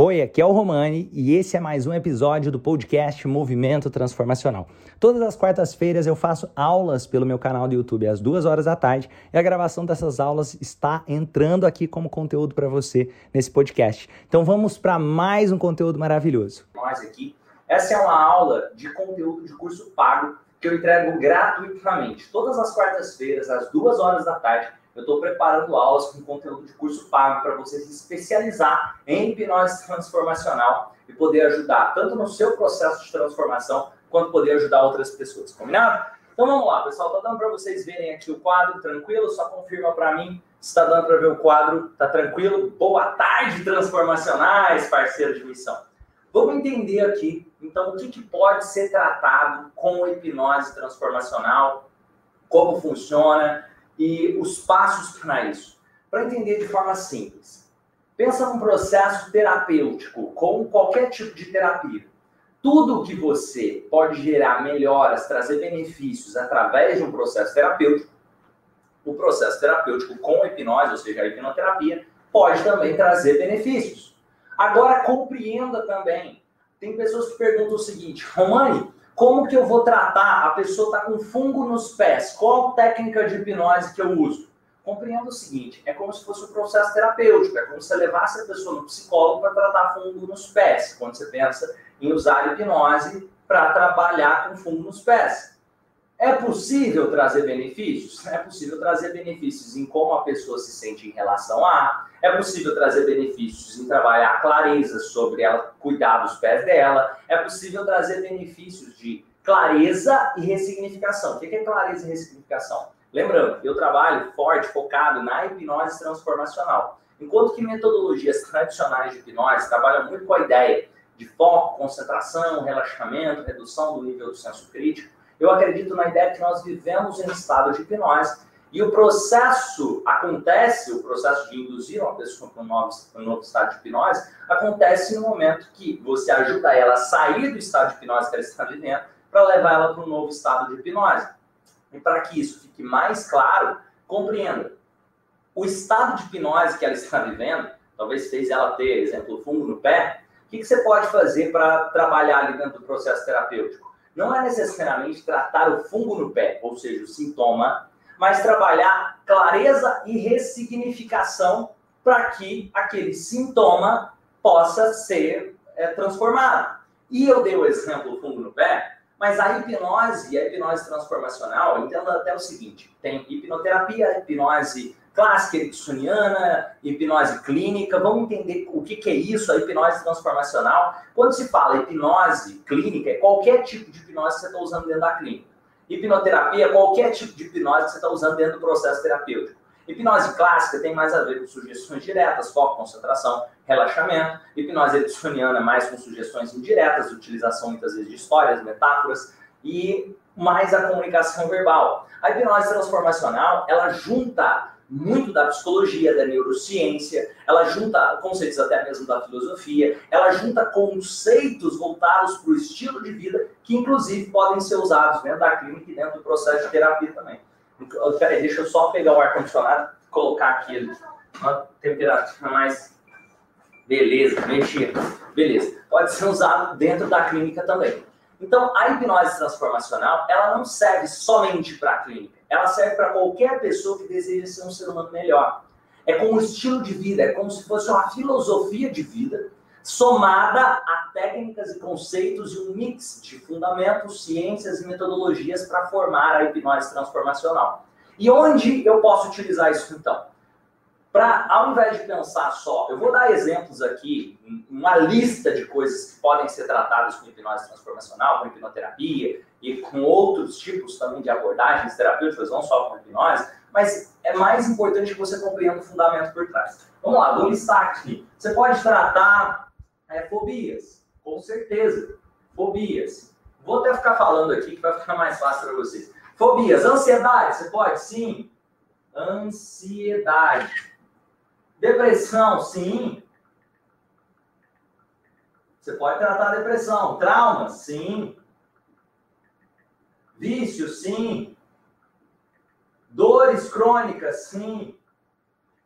Oi, aqui é o Romani e esse é mais um episódio do podcast Movimento Transformacional. Todas as quartas-feiras eu faço aulas pelo meu canal do YouTube às duas horas da tarde e a gravação dessas aulas está entrando aqui como conteúdo para você nesse podcast. Então vamos para mais um conteúdo maravilhoso. Nós aqui, essa é uma aula de conteúdo de curso pago que eu entrego gratuitamente todas as quartas-feiras às duas horas da tarde eu estou preparando aulas com conteúdo de curso pago para você se especializar em hipnose transformacional e poder ajudar tanto no seu processo de transformação quanto poder ajudar outras pessoas. Combinado? Então vamos lá, pessoal. Tá dando para vocês verem aqui o quadro tranquilo? Só confirma para mim se está dando para ver o quadro. Tá tranquilo? Boa tarde, transformacionais, parceiros de missão. Vamos entender aqui, então, o que, que pode ser tratado com hipnose transformacional, como funciona, e os passos para isso. Para entender de forma simples. Pensa num processo terapêutico, com qualquer tipo de terapia. Tudo que você pode gerar melhoras, trazer benefícios através de um processo terapêutico, o processo terapêutico com hipnose, ou seja, a hipnoterapia, pode também trazer benefícios. Agora, compreenda também. Tem pessoas que perguntam o seguinte, Romani, como que eu vou tratar? A pessoa está com fungo nos pés. Qual técnica de hipnose que eu uso? Compreenda o seguinte: é como se fosse um processo terapêutico. É como se você levasse a pessoa no psicólogo para tratar fungo nos pés. Quando você pensa em usar hipnose para trabalhar com fungo nos pés. É possível trazer benefícios? É possível trazer benefícios em como a pessoa se sente em relação a. É possível trazer benefícios em trabalhar clareza sobre ela cuidar dos pés dela. É possível trazer benefícios de clareza e ressignificação. O que é clareza e ressignificação? Lembrando, eu trabalho forte, focado na hipnose transformacional. Enquanto que metodologias tradicionais de hipnose trabalham muito com a ideia de foco, concentração, relaxamento, redução do nível do senso crítico, eu acredito na ideia que nós vivemos em estado de hipnose e o processo acontece, o processo de induzir uma pessoa para um novo, um novo estado de hipnose, acontece no momento que você ajuda ela a sair do estado de hipnose que ela está vivendo para levar ela para um novo estado de hipnose. E para que isso fique mais claro, compreenda. O estado de hipnose que ela está vivendo, talvez fez ela ter, exemplo, fungo no pé, o que, que você pode fazer para trabalhar ali dentro do processo terapêutico? Não é necessariamente tratar o fungo no pé, ou seja, o sintoma, mas trabalhar clareza e ressignificação para que aquele sintoma possa ser é, transformado. E eu dei o exemplo do fungo no pé, mas a hipnose a hipnose transformacional, entenda até o seguinte: tem hipnoterapia, hipnose clássica ericksoniana, hipnose clínica. Vamos entender o que, que é isso, a hipnose transformacional. Quando se fala hipnose clínica, é qualquer tipo de hipnose que você está usando dentro da clínica. Hipnoterapia é qualquer tipo de hipnose que você está usando dentro do processo terapêutico. Hipnose clássica tem mais a ver com sugestões diretas, foco, concentração, relaxamento. Hipnose ericksoniana mais com sugestões indiretas, utilização muitas vezes de histórias, metáforas e mais a comunicação verbal. A hipnose transformacional, ela junta muito da psicologia, da neurociência, ela junta conceitos até mesmo da filosofia, ela junta conceitos voltados para o estilo de vida, que inclusive podem ser usados dentro da clínica e dentro do processo de terapia também. Então, peraí, deixa eu só pegar o ar-condicionado colocar aqui uma temperatura mais. Beleza, mexer. Beleza. Pode ser usado dentro da clínica também. Então, a hipnose transformacional, ela não serve somente para a clínica. Ela serve para qualquer pessoa que deseja ser um ser humano melhor. É como um estilo de vida, é como se fosse uma filosofia de vida somada a técnicas e conceitos e um mix de fundamentos, ciências e metodologias para formar a hipnose transformacional. E onde eu posso utilizar isso então? Para, ao invés de pensar só, eu vou dar exemplos aqui, uma lista de coisas que podem ser tratadas com hipnose transformacional, com hipnoterapia e com outros tipos também de abordagens terapêuticas, não só com hipnose, mas é mais importante que você compreenda o fundamento por trás. Vamos lá, vou listar aqui. Você pode tratar é, fobias, com certeza. Fobias. Vou até ficar falando aqui que vai ficar mais fácil para vocês. Fobias, ansiedade, você pode? Sim. Ansiedade. Depressão, sim. Você pode tratar a depressão. Trauma, sim. Vício, sim. Dores crônicas, sim.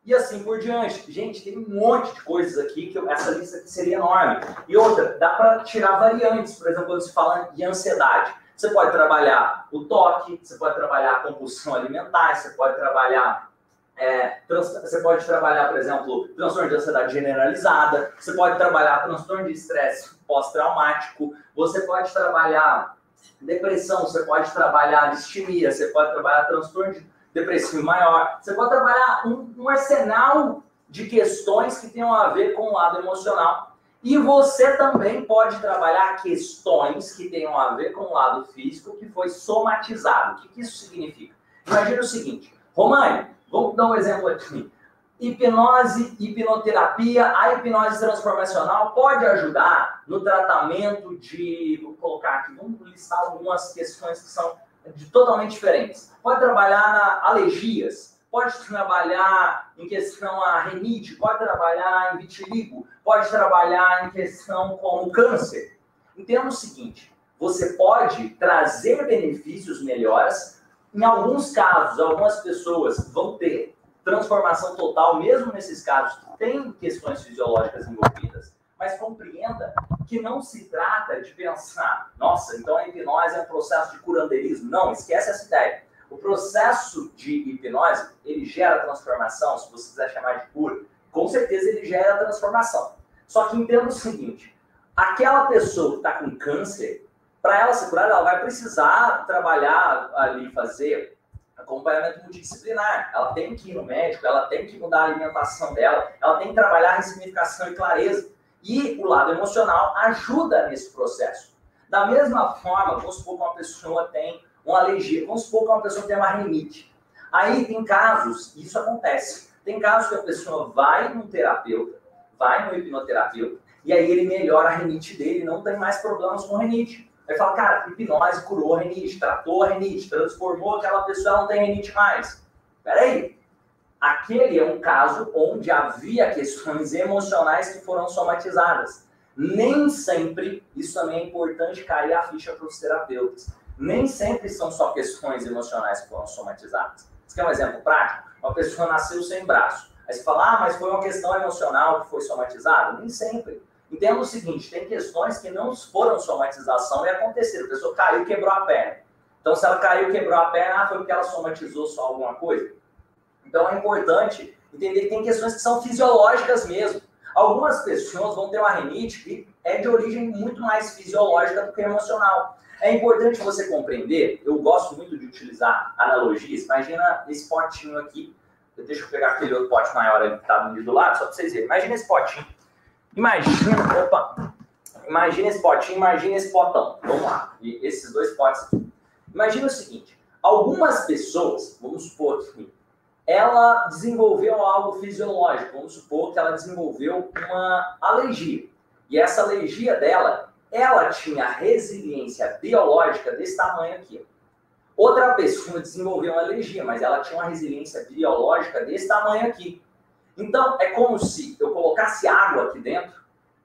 e assim por diante. Gente, tem um monte de coisas aqui que eu, essa lista seria enorme. E outra, dá para tirar variantes, por exemplo, quando se fala de ansiedade. Você pode trabalhar o toque, você pode trabalhar a compulsão alimentar, você pode trabalhar é, você pode trabalhar, por exemplo, transtorno de ansiedade generalizada, você pode trabalhar transtorno de estresse pós-traumático, você pode trabalhar depressão, você pode trabalhar distimia, você pode trabalhar transtorno depressivo maior, você pode trabalhar um, um arsenal de questões que tenham a ver com o lado emocional. E você também pode trabalhar questões que tenham a ver com o lado físico que foi somatizado. O que, que isso significa? Imagina o seguinte, Romani, vamos dar um exemplo aqui. Hipnose, hipnoterapia, a hipnose transformacional pode ajudar no tratamento de, vou colocar aqui, vamos listar algumas questões que são de totalmente diferentes. Pode trabalhar na alergias, pode trabalhar em questão a renite, pode trabalhar em vitiligo, pode trabalhar em questão como câncer. Entenda o seguinte, você pode trazer benefícios melhores. Em alguns casos, algumas pessoas vão ter transformação total, mesmo nesses casos que tem questões fisiológicas envolvidas, mas compreenda que não se trata de pensar, nossa, então a hipnose é um processo de curandeirismo. Não, esquece essa ideia. O processo de hipnose, ele gera transformação, se você quiser chamar de cura, com certeza ele gera transformação. Só que entenda o seguinte, aquela pessoa que está com câncer, para ela se curar, ela vai precisar trabalhar ali, fazer acompanhamento multidisciplinar. Ela tem que ir no médico, ela tem que mudar a alimentação dela, ela tem que trabalhar ressignificação e clareza. E o lado emocional ajuda nesse processo. Da mesma forma, vamos supor que uma pessoa tem uma alergia, vamos supor que uma pessoa tem uma rinite. Aí tem casos, isso acontece, tem casos que a pessoa vai no terapeuta, vai no hipnoterapeuta, e aí ele melhora a rinite dele, não tem mais problemas com rinite. Aí fala, cara, hipnose curou a rinite, tratou a rinite, transformou aquela pessoa, não tem rinite mais. Peraí, aquele é um caso onde havia questões emocionais que foram somatizadas. Nem sempre, isso também é importante cair a ficha para os terapeutas, nem sempre são só questões emocionais que foram somatizadas. Você quer um exemplo prático? Uma pessoa nasceu sem braço. Aí você fala, ah, mas foi uma questão emocional que foi somatizada? Nem sempre. Entenda o seguinte, tem questões que não foram somatização e aconteceram. A pessoa caiu e quebrou a perna. Então, se ela caiu e quebrou a perna, ah, foi porque ela somatizou só alguma coisa? Então, é importante entender que tem questões que são fisiológicas mesmo. Algumas pessoas vão ter uma rinite que é de origem muito mais fisiológica do que emocional. É importante você compreender, eu gosto muito de utilizar analogias. Imagina esse potinho aqui. Deixa eu pegar aquele outro pote maior ali que está do lado, só para vocês verem. Imagina esse potinho. Imagina, opa, imagina esse potinho, imagina esse potão. Vamos lá, e esses dois potes aqui. Imagina o seguinte, algumas pessoas, vamos supor que ela desenvolveu algo fisiológico, vamos supor que ela desenvolveu uma alergia. E essa alergia dela, ela tinha resiliência biológica desse tamanho aqui. Outra pessoa desenvolveu uma alergia, mas ela tinha uma resiliência biológica desse tamanho aqui. Então, é como se eu colocasse água aqui dentro,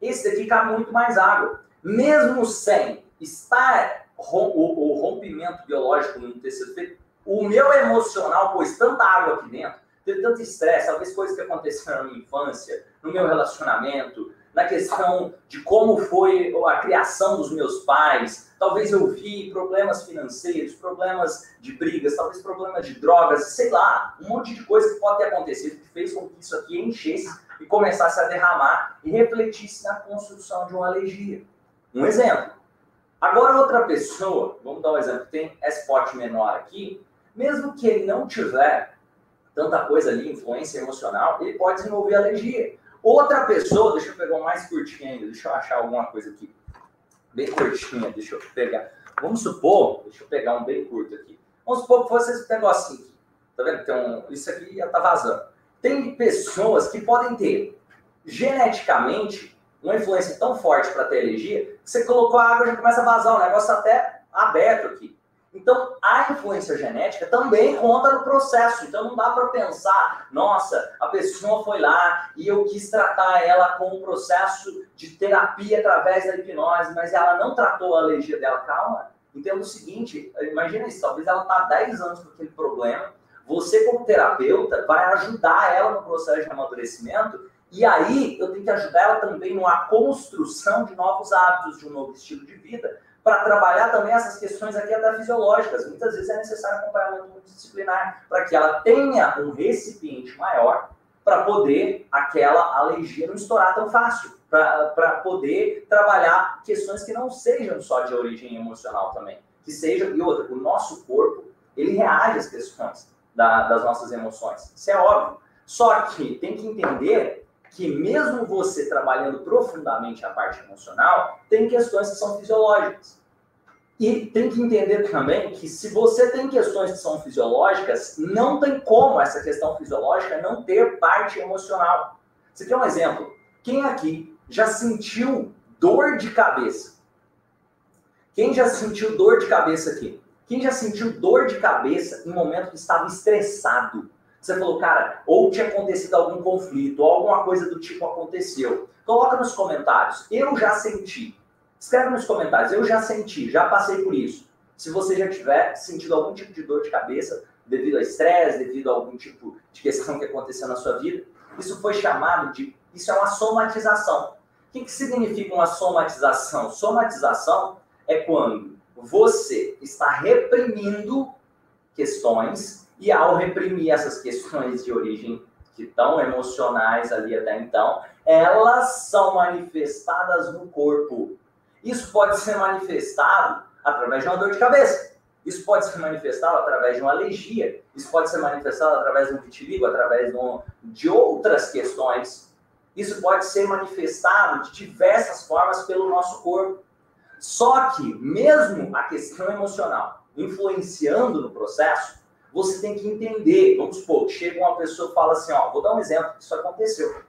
esse daqui cabe muito mais água. Mesmo sem estar o, rompimento biológico no feito, o meu emocional pôs tanta água aqui dentro, teve tanto estresse, talvez coisas que aconteceram na minha infância, no meu relacionamento, na questão de como foi a criação dos meus pais. Talvez eu vi problemas financeiros, problemas de brigas, talvez problemas de drogas, sei lá, um monte de coisa que pode ter acontecido que fez com que isso aqui enchesse e começasse a derramar e refletisse na construção de uma alergia. Um exemplo. Agora outra pessoa, vamos dar um exemplo, tem esse pote menor aqui, mesmo que ele não tiver tanta coisa ali, influência emocional, ele pode desenvolver alergia. Outra pessoa, deixa eu pegar um mais curtinho ainda, deixa eu achar alguma coisa aqui. Bem curtinha, deixa eu pegar. Vamos supor, deixa eu pegar um bem curto aqui. Vamos supor que fosse esse negocinho aqui. Tá vendo? Então, isso aqui já tá vazando. Tem pessoas que podem ter geneticamente uma influência tão forte para ter alergia que você colocou a água já começa a vazar, o negócio tá até aberto aqui. Então, a influência genética também conta no processo. Então, não dá para pensar, nossa, a pessoa foi lá e eu quis tratar ela com um processo de terapia através da hipnose, mas ela não tratou a alergia dela. Calma, entenda o seguinte: imagina isso, talvez ela está há 10 anos com aquele problema, você como terapeuta vai ajudar ela no processo de amadurecimento e aí eu tenho que ajudar ela também numa construção de novos hábitos, de um novo estilo de vida, para trabalhar também essas questões aqui até fisiológicas. Muitas vezes é necessário acompanhamento multidisciplinar para que ela tenha um recipiente maior para poder aquela alergia não estourar tão fácil, para poder trabalhar questões que não sejam só de origem emocional também, que sejam, e outra, o nosso corpo, ele reage às questões da, das nossas emoções, isso é óbvio. Só que tem que entender que mesmo você trabalhando profundamente a parte emocional, tem questões que são fisiológicas. E tem que entender também que se você tem questões que são fisiológicas, não tem como essa questão fisiológica não ter parte emocional. Você quer um exemplo? Quem aqui já sentiu dor de cabeça? Quem já sentiu dor de cabeça aqui? Quem já sentiu dor de cabeça em momento que estava estressado? Você falou, cara, ou tinha acontecido algum conflito, ou alguma coisa do tipo aconteceu. Coloca nos comentários. Eu já senti. Escreve nos comentários, eu já senti, já passei por isso. Se você já tiver sentido algum tipo de dor de cabeça devido a estresse, devido a algum tipo de questão que aconteceu na sua vida, isso foi chamado de. Isso é uma somatização. O que, que significa uma somatização? Somatização é quando você está reprimindo questões e ao reprimir essas questões de origem que estão emocionais ali até então, elas são manifestadas no corpo. Isso pode ser manifestado através de uma dor de cabeça. Isso pode ser manifestado através de uma alergia. Isso pode ser manifestado através de um vitiligo, através de, um, de outras questões. Isso pode ser manifestado de diversas formas pelo nosso corpo. Só que, mesmo a questão emocional influenciando no processo, você tem que entender. Vamos supor, chega uma pessoa e fala assim: Ó, vou dar um exemplo, isso aconteceu.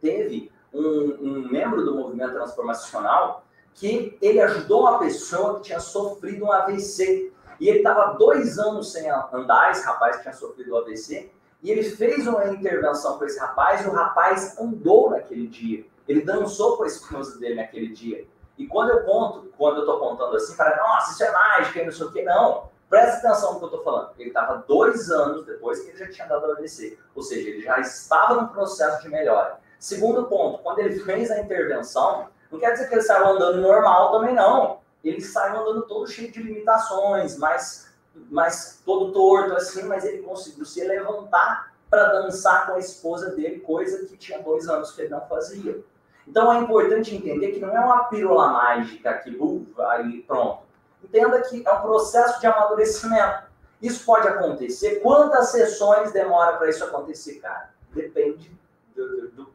Teve um, um membro do movimento transformacional que ele ajudou uma pessoa que tinha sofrido um AVC. E ele estava dois anos sem andar, esse rapaz que tinha sofrido o AVC, e ele fez uma intervenção com esse rapaz, e o rapaz andou naquele dia. Ele dançou com a esposa dele naquele dia. E quando eu conto, quando eu estou contando assim, para nossa, isso é mágica, não sei o que, não. Presta atenção no que eu estou falando. Ele estava dois anos depois que ele já tinha dado o AVC. Ou seja, ele já estava no processo de melhora. Segundo ponto, quando ele fez a intervenção, não quer dizer que ele saiu andando normal também, não. Ele saiu andando todo cheio de limitações, mas, mas todo torto assim, mas ele conseguiu se levantar para dançar com a esposa dele, coisa que tinha dois anos que ele não fazia. Então é importante entender que não é uma pílula mágica que uh, aí pronto. Entenda que é um processo de amadurecimento. Isso pode acontecer. Quantas sessões demora para isso acontecer, cara? Depende do, do,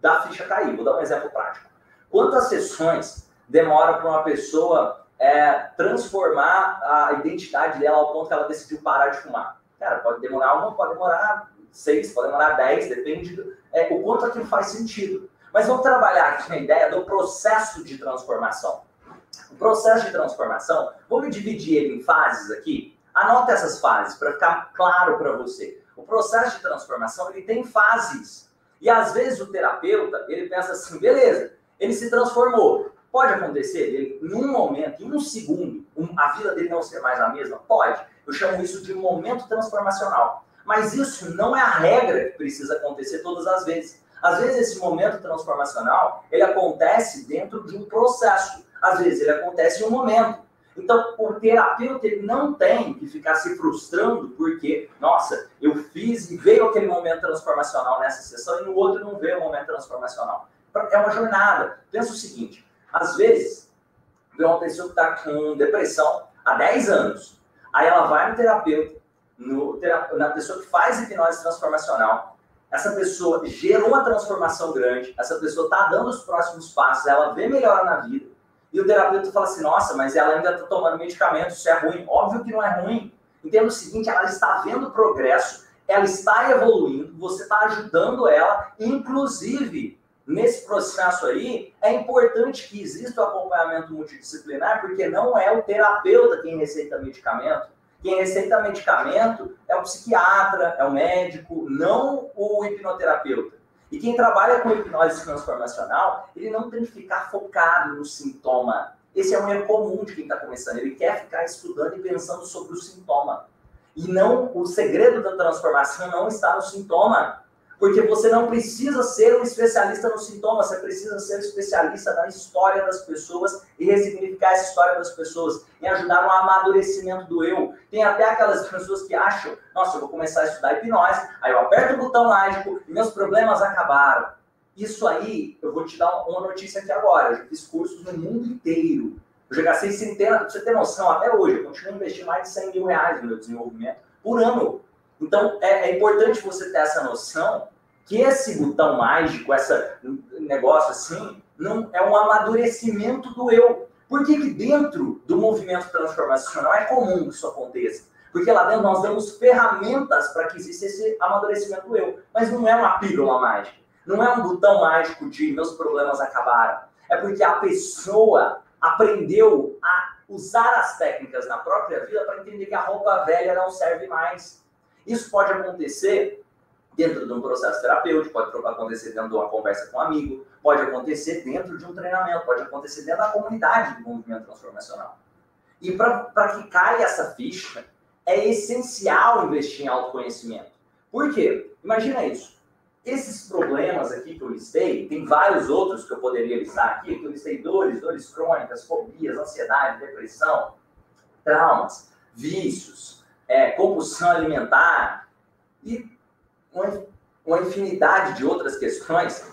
da ficha cair. Vou dar um exemplo prático. Quantas sessões demora para uma pessoa é, transformar a identidade dela ao ponto que ela decidiu parar de fumar? Cara, pode demorar uma, pode demorar seis, pode demorar dez, depende do é, o quanto aquilo faz sentido. Mas vamos trabalhar aqui na ideia do processo de transformação. O processo de transformação, vamos dividir ele em fases aqui. Anota essas fases para ficar claro para você. O processo de transformação ele tem fases. E às vezes o terapeuta ele pensa assim, beleza, ele se transformou. Pode acontecer ele, num momento, em um segundo, um, a vida dele não ser mais a mesma? Pode. Eu chamo isso de momento transformacional. Mas isso não é a regra que precisa acontecer todas as vezes. Às vezes esse momento transformacional, ele acontece dentro de um processo. Às vezes ele acontece em um momento. Então, o terapeuta ele não tem que ficar se frustrando porque, nossa, eu fiz e veio aquele momento transformacional nessa sessão e no outro não veio o momento transformacional é uma jornada. Pensa o seguinte: às vezes, uma pessoa que está com depressão há 10 anos, aí ela vai no terapeuta, no, na pessoa que faz hipnose transformacional, essa pessoa gerou uma transformação grande, essa pessoa está dando os próximos passos, ela vê melhora na vida, e o terapeuta fala assim: nossa, mas ela ainda está tomando medicamento, isso é ruim. Óbvio que não é ruim. Entenda o seguinte: ela está vendo progresso, ela está evoluindo, você está ajudando ela, inclusive nesse processo aí, é importante que exista o acompanhamento multidisciplinar, porque não é o terapeuta quem receita medicamento. Quem receita medicamento é o psiquiatra, é o médico, não o hipnoterapeuta. E quem trabalha com hipnose transformacional, ele não tem que ficar focado no sintoma. Esse é um erro comum de quem está começando. Ele quer ficar estudando e pensando sobre o sintoma. E não, o segredo da transformação não está no sintoma. Porque você não precisa ser um especialista no sintoma, você precisa ser um especialista na história das pessoas e ressignificar essa história das pessoas, em ajudar no amadurecimento do eu. Tem até aquelas pessoas que acham, nossa, eu vou começar a estudar hipnose, aí eu aperto o botão mágico e meus problemas acabaram. Isso aí, eu vou te dar uma notícia aqui agora. Eu fiz cursos no mundo inteiro. Eu já gastei centenas, pra você ter noção, até hoje, eu continuo investindo mais de 100 mil reais no meu desenvolvimento por ano. Então, é, é importante você ter essa noção que esse botão mágico, esse negócio assim, não é um amadurecimento do eu. Por que, que dentro do movimento transformacional é comum que isso aconteça? Porque lá dentro nós damos ferramentas para que exista esse amadurecimento do eu. Mas não é uma pílula mágica. Não é um botão mágico de meus problemas acabaram. É porque a pessoa aprendeu a usar as técnicas na própria vida para entender que a roupa velha não serve mais. Isso pode acontecer dentro de um processo terapêutico, pode acontecer dentro de uma conversa com um amigo, pode acontecer dentro de um treinamento, pode acontecer dentro da comunidade do movimento transformacional. E para que caia essa ficha, é essencial investir em autoconhecimento. Por quê? Imagina isso. Esses problemas aqui que eu listei, tem vários outros que eu poderia listar aqui, que eu listei dores, dores crônicas, fobias, ansiedade, depressão, traumas, vícios, é, compulsão alimentar e uma, uma infinidade de outras questões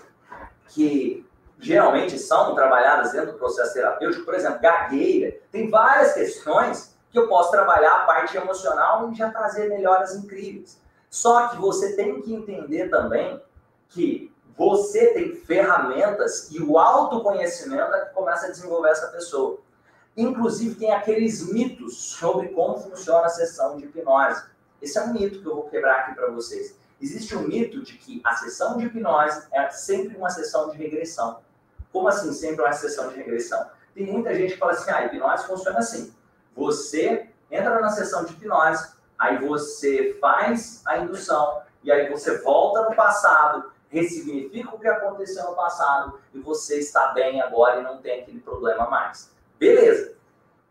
que geralmente são trabalhadas dentro do processo terapêutico, por exemplo, gagueira, tem várias questões que eu posso trabalhar a parte emocional e já trazer melhoras incríveis. Só que você tem que entender também que você tem ferramentas e o autoconhecimento é que começa a desenvolver essa pessoa. Inclusive, tem aqueles mitos sobre como funciona a sessão de hipnose. Esse é um mito que eu vou quebrar aqui para vocês. Existe um mito de que a sessão de hipnose é sempre uma sessão de regressão. Como assim sempre uma sessão de regressão? Tem muita gente que fala assim, ah, a hipnose funciona assim. Você entra na sessão de hipnose, aí você faz a indução, e aí você volta no passado, ressignifica o que aconteceu no passado, e você está bem agora e não tem aquele problema mais. Beleza.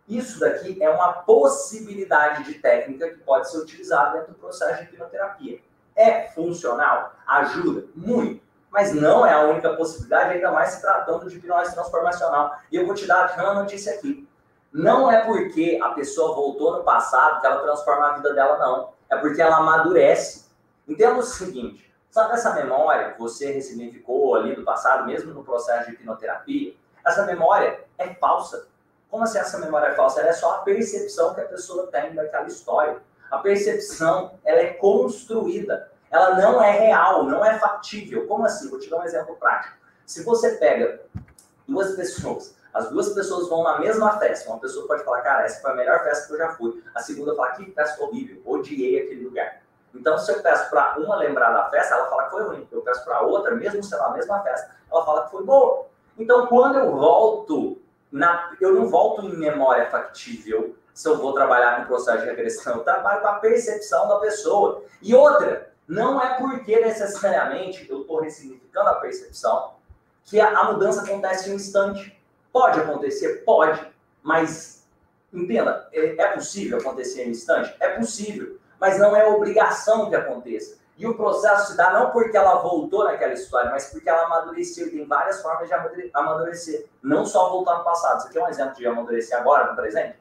Isso daqui é uma possibilidade de técnica que pode ser utilizada dentro do processo de hipnoterapia. É funcional? Ajuda? Muito. Mas não é a única possibilidade, ainda mais se tratando de hipnose transformacional. E eu vou te dar uma notícia aqui. Não é porque a pessoa voltou no passado que ela transforma a vida dela, não. É porque ela amadurece. Entenda o seguinte: sabe essa memória que você ressignificou ali do passado, mesmo no processo de hipnoterapia? Essa memória é falsa. Como assim essa memória é falsa? Ela é só a percepção que a pessoa tem daquela história. A percepção, ela é construída. Ela não é real, não é factível. Como assim? Vou te dar um exemplo prático. Se você pega duas pessoas as duas pessoas vão na mesma festa. Uma pessoa pode falar, cara, essa foi a melhor festa que eu já fui. A segunda fala, que festa horrível, odiei aquele lugar. Então, se eu peço para uma lembrar da festa, ela fala que foi ruim. Eu peço para outra, mesmo sendo a mesma festa, ela fala que foi boa. Então, quando eu volto, na, eu não volto em memória factível se eu vou trabalhar no processo de regressão. Eu trabalho com a percepção da pessoa. E outra, não é porque necessariamente eu estou ressignificando a percepção que a, a mudança acontece em um instante. Pode acontecer? Pode. Mas, entenda, é, é possível acontecer em um instante? É possível. Mas não é obrigação que aconteça. E o processo se dá não porque ela voltou naquela história, mas porque ela amadureceu. E tem várias formas de amadurecer. Não só voltar no passado. Você quer um exemplo de amadurecer agora, no presente?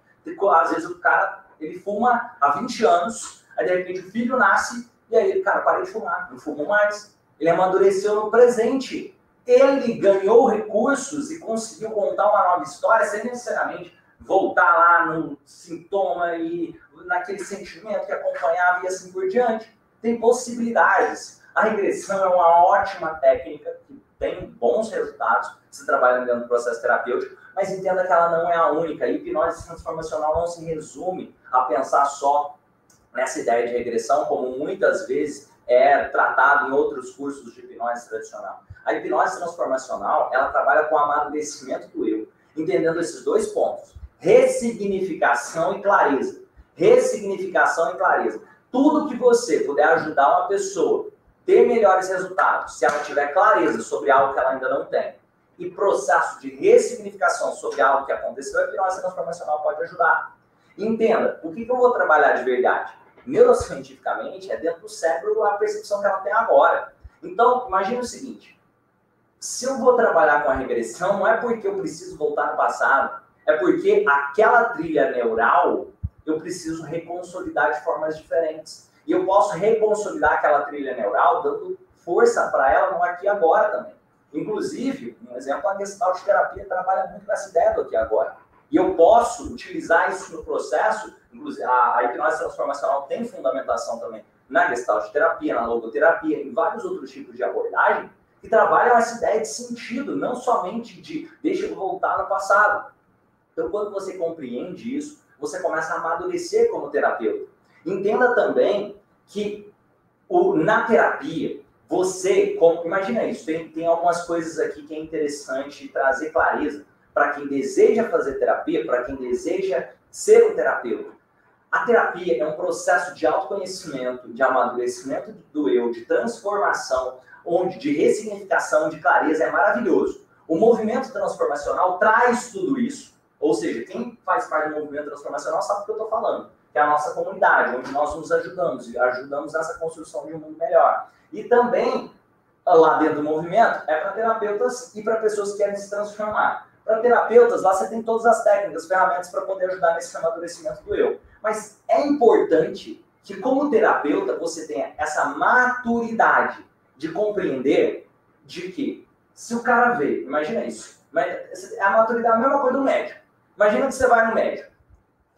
Às vezes o cara, ele fuma há 20 anos, aí de repente o filho nasce, e aí, cara, parei de fumar, não fumo mais. Ele amadureceu no presente ele ganhou recursos e conseguiu contar uma nova história sem necessariamente voltar lá no sintoma e naquele sentimento que acompanhava e assim por diante. Tem possibilidades. A regressão é uma ótima técnica que tem bons resultados se trabalhando dentro do processo terapêutico, mas entenda que ela não é a única. A hipnose transformacional não se resume a pensar só nessa ideia de regressão, como muitas vezes é tratado em outros cursos de hipnose tradicional. A hipnose transformacional, ela trabalha com o amadurecimento do eu, entendendo esses dois pontos: ressignificação e clareza. Ressignificação e clareza. Tudo que você puder ajudar uma pessoa ter melhores resultados, se ela tiver clareza sobre algo que ela ainda não tem, e processo de ressignificação sobre algo que aconteceu, a hipnose transformacional pode ajudar. Entenda, o que, que eu vou trabalhar de verdade? neurocientificamente, é dentro do cérebro a percepção que ela tem agora. Então, imagine o seguinte: se eu vou trabalhar com a regressão, não é porque eu preciso voltar no passado, é porque aquela trilha neural eu preciso reconsolidar de formas diferentes. E eu posso reconsolidar aquela trilha neural dando força para ela no aqui e agora também. Inclusive, um exemplo, a gestalt terapia trabalha muito nessa ideia do aqui e agora. E eu posso utilizar isso no processo, inclusive a, a hipnose transformacional tem fundamentação também na gestalt terapia, na logoterapia, em vários outros tipos de abordagem, que trabalham essa ideia de sentido, não somente de deixa eu voltar no passado. Então, quando você compreende isso, você começa a amadurecer como terapeuta. Entenda também que o, na terapia, você, como, imagina isso, tem, tem algumas coisas aqui que é interessante trazer clareza para quem deseja fazer terapia, para quem deseja ser um terapeuta. A terapia é um processo de autoconhecimento, de amadurecimento do eu, de transformação, onde de ressignificação, de clareza é maravilhoso. O movimento transformacional traz tudo isso, ou seja, quem faz parte do movimento transformacional sabe o que eu estou falando, que é a nossa comunidade, onde nós nos ajudamos e ajudamos nessa construção de um mundo melhor. E também, lá dentro do movimento, é para terapeutas e para pessoas que querem se transformar. Para terapeutas, lá você tem todas as técnicas, ferramentas para poder ajudar nesse amadurecimento do eu. Mas é importante que, como terapeuta, você tenha essa maturidade de compreender de que, se o cara vê, imagina isso, a maturidade é a mesma coisa do médico. Imagina que você vai no médico.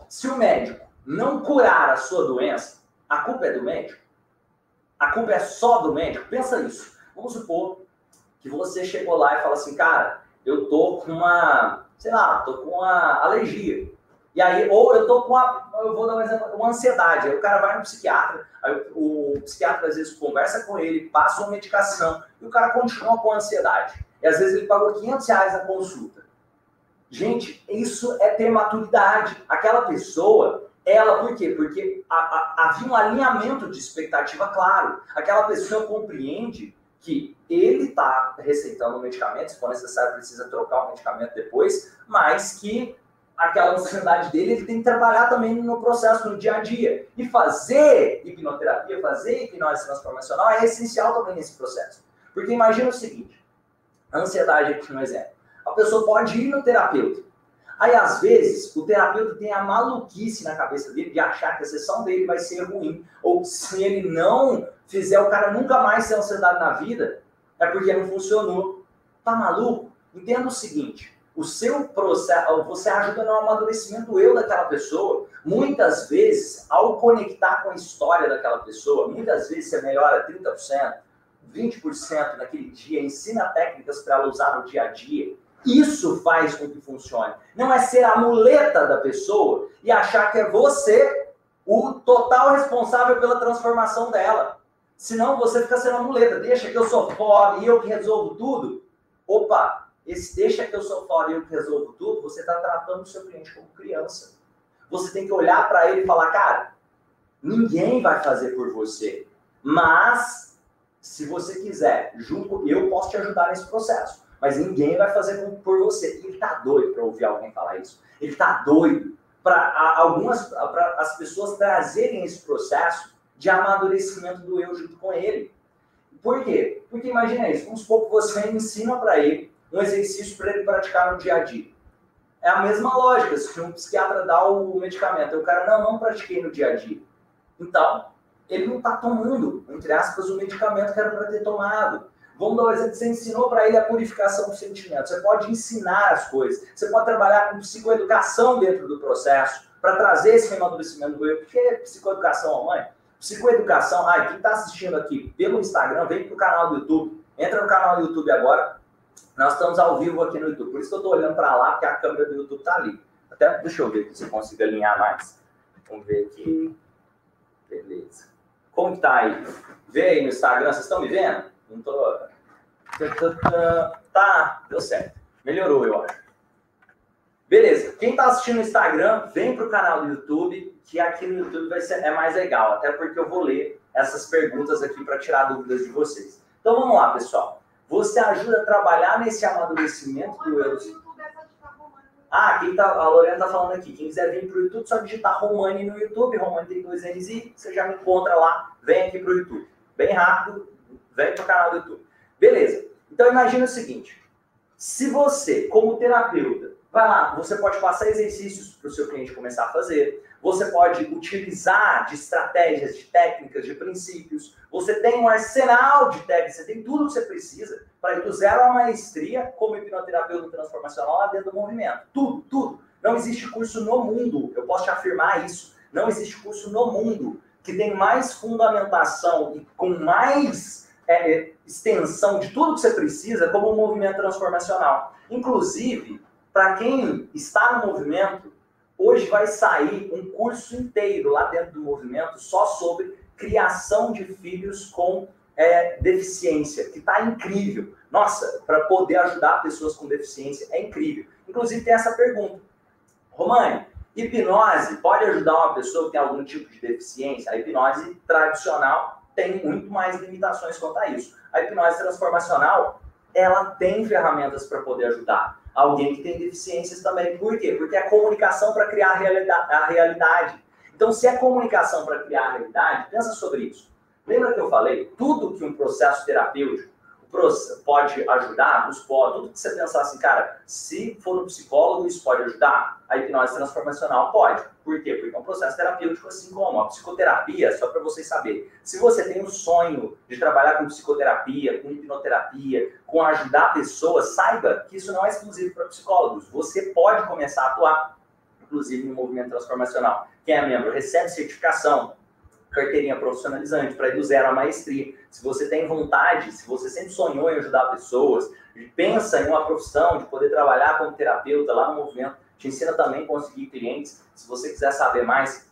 Se o médico não curar a sua doença, a culpa é do médico? A culpa é só do médico? Pensa isso. Vamos supor que você chegou lá e fala assim, cara, eu tô com uma, sei lá, tô com uma alergia. E aí, ou eu tô com uma, eu vou dar um exemplo, uma ansiedade. Aí o cara vai no psiquiatra, aí o, o psiquiatra às vezes conversa com ele, passa uma medicação, e o cara continua com ansiedade. E às vezes ele pagou 500 reais na consulta. Gente, isso é ter maturidade. Aquela pessoa, ela, por quê? Porque havia um alinhamento de expectativa claro. Aquela pessoa compreende que ele está receitando o medicamento, se for necessário, precisa trocar o medicamento depois, mas que aquela ansiedade dele, ele tem que trabalhar também no processo, no dia a dia. E fazer hipnoterapia, fazer hipnose transformacional é essencial também nesse processo. Porque imagina o seguinte, a ansiedade aqui no exemplo. Pessoa pode ir no terapeuta. Aí, às vezes, o terapeuta tem a maluquice na cabeça dele de achar que a sessão dele vai ser ruim. Ou se ele não fizer o cara nunca mais ter ansiedade na vida, é porque não funcionou. Tá maluco? Entenda o seguinte: o seu processo, você ajuda no amadurecimento eu daquela pessoa. Muitas vezes, ao conectar com a história daquela pessoa, muitas vezes você melhora 30%, 20% naquele dia, ensina técnicas para ela usar no dia a dia. Isso faz com que funcione. Não é ser a muleta da pessoa e achar que é você o total responsável pela transformação dela. Senão você fica sendo a muleta. Deixa que eu sou foda e eu que resolvo tudo. Opa, esse deixa que eu sou foda e eu que resolvo tudo, você está tratando o seu cliente como criança. Você tem que olhar para ele e falar, cara, ninguém vai fazer por você. Mas, se você quiser, junto, eu posso te ajudar nesse processo. Mas ninguém vai fazer por você. Ele está doido para ouvir alguém falar isso. Ele está doido para algumas para as pessoas trazerem esse processo de amadurecimento do eu junto com ele. Por quê? Porque imagina isso, vamos supor que você ensina para ele um exercício para ele praticar no dia a dia. É a mesma lógica, se um psiquiatra dá o medicamento, o cara, não, não pratiquei no dia a dia. Então, ele não está tomando, entre aspas, o medicamento que era para ter tomado. Vamos dar um exemplo, você ensinou para ele a purificação dos sentimentos. Você pode ensinar as coisas. Você pode trabalhar com psicoeducação dentro do processo para trazer esse amadurecimento do eu. O que é psicoeducação, mãe? Psicoeducação, ah, quem está assistindo aqui pelo Instagram, vem para o canal do YouTube. Entra no canal do YouTube agora. Nós estamos ao vivo aqui no YouTube. Por isso que eu estou olhando para lá, porque a câmera do YouTube está ali. Até deixa eu ver se eu consigo alinhar mais. Vamos ver aqui. Beleza. Como que tá aí? Vê aí no Instagram, vocês estão me vendo? Não tô. Tá, deu certo. Melhorou, eu acho. Beleza. Quem está assistindo no Instagram, vem para o canal do YouTube, que aqui no YouTube vai ser, é mais legal, até porque eu vou ler essas perguntas aqui para tirar dúvidas de vocês. Então vamos lá, pessoal. Você ajuda a trabalhar nesse amadurecimento do eu. Ah, Ah, quem tá, a Lorena tá falando aqui, quem quiser vir pro YouTube, só digitar Romani no YouTube, Romani tem dois N's e você já me encontra lá, vem aqui pro YouTube. Bem rápido, vem pro canal do YouTube. Beleza. Então imagina o seguinte, se você, como terapeuta, vai lá, você pode passar exercícios para o seu cliente começar a fazer, você pode utilizar de estratégias, de técnicas, de princípios, você tem um arsenal de técnicas, você tem tudo que você precisa para ir do zero à maestria como hipnoterapeuta transformacional lá dentro do movimento. Tudo, tudo. Não existe curso no mundo, eu posso te afirmar isso, não existe curso no mundo que tem mais fundamentação e com mais é, é extensão de tudo que você precisa como um movimento transformacional. Inclusive, para quem está no movimento, hoje vai sair um curso inteiro lá dentro do movimento só sobre criação de filhos com é, deficiência, que está incrível. Nossa, para poder ajudar pessoas com deficiência é incrível. Inclusive tem essa pergunta. Romani, hipnose pode ajudar uma pessoa que tem algum tipo de deficiência? A hipnose tradicional tem muito mais limitações quanto a isso. A hipnose transformacional, ela tem ferramentas para poder ajudar alguém que tem deficiências também. Por quê? Porque é comunicação para criar a realidade, a realidade. Então, se é comunicação para criar a realidade, pensa sobre isso. Lembra que eu falei? Tudo que um processo terapêutico pode ajudar, os pode, tudo que você pensar assim, cara, se for um psicólogo, isso pode ajudar? A hipnose transformacional pode. Por quê? Porque é um processo terapêutico assim como a psicoterapia, só para vocês saberem. Se você tem um sonho de trabalhar com psicoterapia, com hipnoterapia, com ajudar pessoas, saiba que isso não é exclusivo para psicólogos. Você pode começar a atuar, inclusive no movimento transformacional. Quem é membro recebe certificação, carteirinha profissionalizante para ir do zero à maestria. Se você tem vontade, se você sempre sonhou em ajudar pessoas, pensa em uma profissão de poder trabalhar como terapeuta lá no movimento, te ensina também a conseguir clientes. Se você quiser saber mais,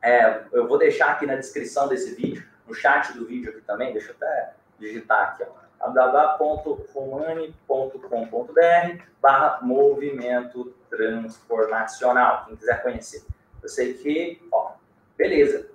é, eu vou deixar aqui na descrição desse vídeo, no chat do vídeo aqui também, deixa eu até digitar aqui, www.romani.com.br barra movimento transformacional, quem quiser conhecer. Eu sei que, ó, beleza.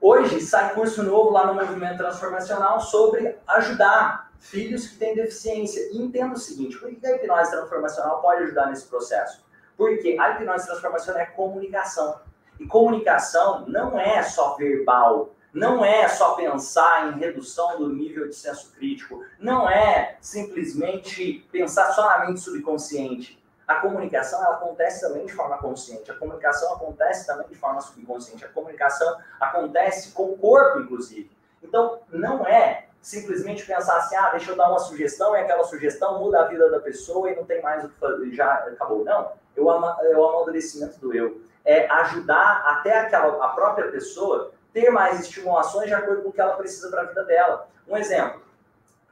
Hoje sai curso novo lá no Movimento Transformacional sobre ajudar filhos que têm deficiência. E entenda o seguinte, por que a hipnose transformacional pode ajudar nesse processo? Porque a hipnose transformacional é comunicação. E comunicação não é só verbal, não é só pensar em redução do nível de senso crítico, não é simplesmente pensar só na mente subconsciente. A comunicação ela acontece também de forma consciente, a comunicação acontece também de forma subconsciente, a comunicação acontece com o corpo, inclusive. Então, não é simplesmente pensar assim, ah, deixa eu dar uma sugestão e aquela sugestão muda a vida da pessoa e não tem mais o que fazer, já acabou. Não, é o amadurecimento do eu. É ajudar até aquela, a própria pessoa ter mais estimulações de acordo com o que ela precisa para a vida dela. Um exemplo,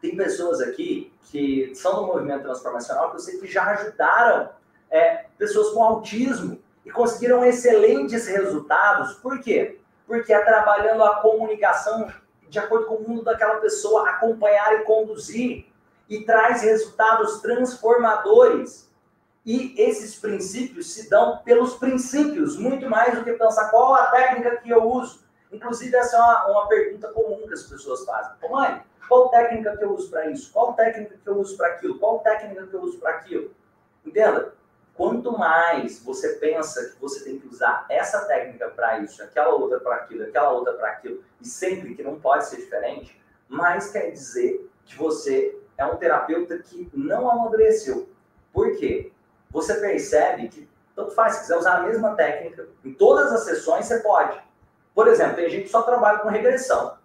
tem pessoas aqui que são do movimento transformacional que eu sei que já ajudaram é, pessoas com autismo e conseguiram excelentes resultados. Por quê? Porque é trabalhando a comunicação de acordo com o mundo daquela pessoa, acompanhar e conduzir, e traz resultados transformadores. E esses princípios se dão pelos princípios, muito mais do que pensar qual a técnica que eu uso. Inclusive, essa é uma, uma pergunta comum que as pessoas fazem. Mãe, qual técnica que eu uso para isso? Qual técnica que eu uso para aquilo? Qual técnica que eu uso para aquilo? Entenda? Quanto mais você pensa que você tem que usar essa técnica para isso, aquela outra para aquilo, aquela outra para aquilo, e sempre que não pode ser diferente, mais quer dizer que você é um terapeuta que não amadureceu. Por quê? Você percebe que, tanto faz, se quiser usar a mesma técnica, em todas as sessões você pode. Por exemplo, tem gente que só trabalha com regressão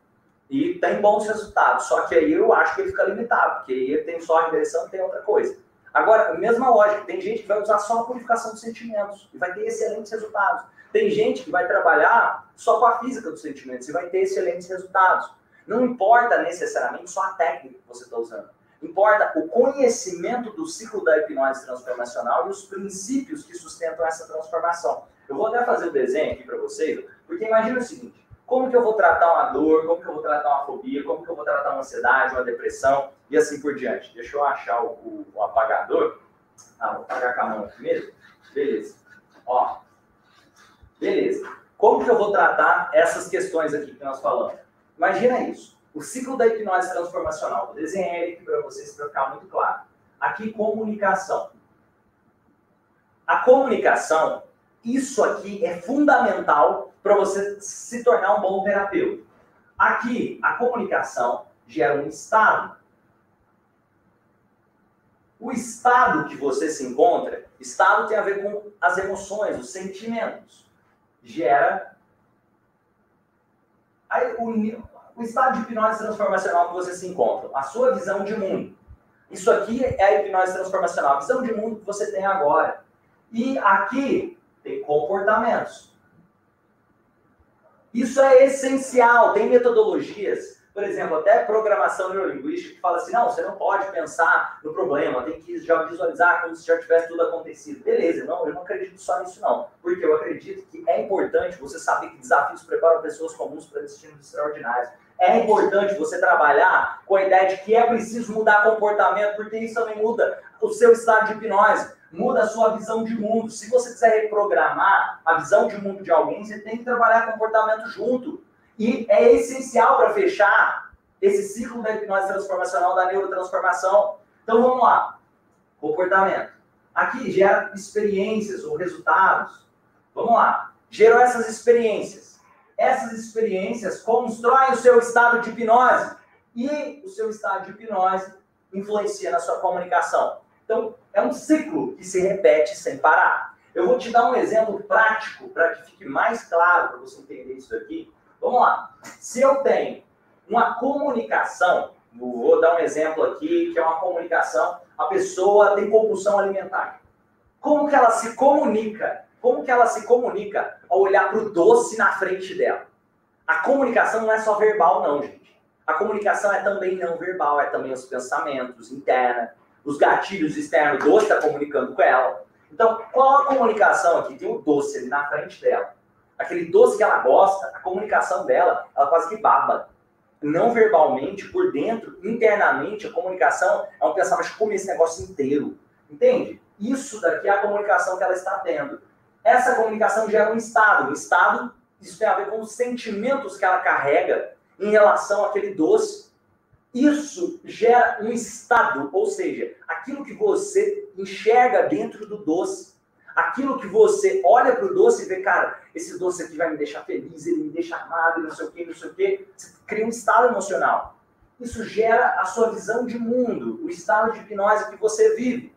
e tem bons resultados. Só que aí eu acho que ele fica limitado, porque aí tem só a regressão e tem outra coisa. Agora, mesma lógica, tem gente que vai usar só a purificação dos sentimentos e vai ter excelentes resultados. Tem gente que vai trabalhar só com a física dos sentimentos e vai ter excelentes resultados. Não importa necessariamente só a técnica que você está usando. Importa o conhecimento do ciclo da hipnose transformacional e os princípios que sustentam essa transformação. Eu vou até fazer o um desenho aqui para vocês, porque imagina o seguinte: como que eu vou tratar uma dor, como que eu vou tratar uma fobia, como que eu vou tratar uma ansiedade, uma depressão e assim por diante. Deixa eu achar o, o, o apagador. Ah, vou apagar com a mão aqui mesmo. Beleza. Ó. Beleza. Como que eu vou tratar essas questões aqui que nós falamos? Imagina isso. O ciclo da hipnose transformacional. Desenhar ele aqui para vocês para ficar muito claro. Aqui, comunicação. A comunicação, isso aqui é fundamental para você se tornar um bom terapeuta. Aqui, a comunicação gera um estado. O estado que você se encontra, estado tem a ver com as emoções, os sentimentos. Gera aí, o, o estado de hipnose transformacional que você se encontra, a sua visão de mundo. Isso aqui é a hipnose transformacional, a visão de mundo que você tem agora. E aqui tem comportamentos. Isso é essencial. Tem metodologias, por exemplo, até programação neurolinguística, que fala assim: não, você não pode pensar no problema, tem que já visualizar como se já tivesse tudo acontecido. Beleza, não, eu não acredito só nisso, não. Porque eu acredito que é importante você saber que desafios preparam pessoas comuns para destinos extraordinários. É importante você trabalhar com a ideia de que é preciso mudar comportamento, porque isso também muda o seu estado de hipnose muda a sua visão de mundo. Se você quiser reprogramar a visão de mundo de alguém, você tem que trabalhar comportamento junto. E é essencial para fechar esse ciclo da hipnose transformacional, da neurotransformação. Então vamos lá. Comportamento. Aqui gera experiências ou resultados. Vamos lá. Gerou essas experiências. Essas experiências constroem o seu estado de hipnose. E o seu estado de hipnose influencia na sua comunicação. Então, é um ciclo que se repete sem parar. Eu vou te dar um exemplo prático para que fique mais claro para você entender isso aqui. Vamos lá. Se eu tenho uma comunicação, vou dar um exemplo aqui, que é uma comunicação, a pessoa tem compulsão alimentar. Como que ela se comunica? Como que ela se comunica ao olhar para o doce na frente dela? A comunicação não é só verbal, não, gente. A comunicação é também não verbal, é também os pensamentos interna, os gatilhos externos, o doce está comunicando com ela. Então, qual a comunicação aqui? Tem o doce ali na frente dela. Aquele doce que ela gosta, a comunicação dela, ela quase que baba. Não verbalmente, por dentro, internamente, a comunicação é um pensamento de comer esse negócio inteiro. Entende? Isso daqui é a comunicação que ela está tendo. Essa comunicação gera um estado. Um estado, isso tem a ver com os sentimentos que ela carrega em relação àquele doce isso gera um estado, ou seja, aquilo que você enxerga dentro do doce, aquilo que você olha para o doce e vê, cara, esse doce aqui vai me deixar feliz, ele me deixa amado, não sei o quê, não sei o quê. Você cria um estado emocional. Isso gera a sua visão de mundo, o estado de hipnose que você vive.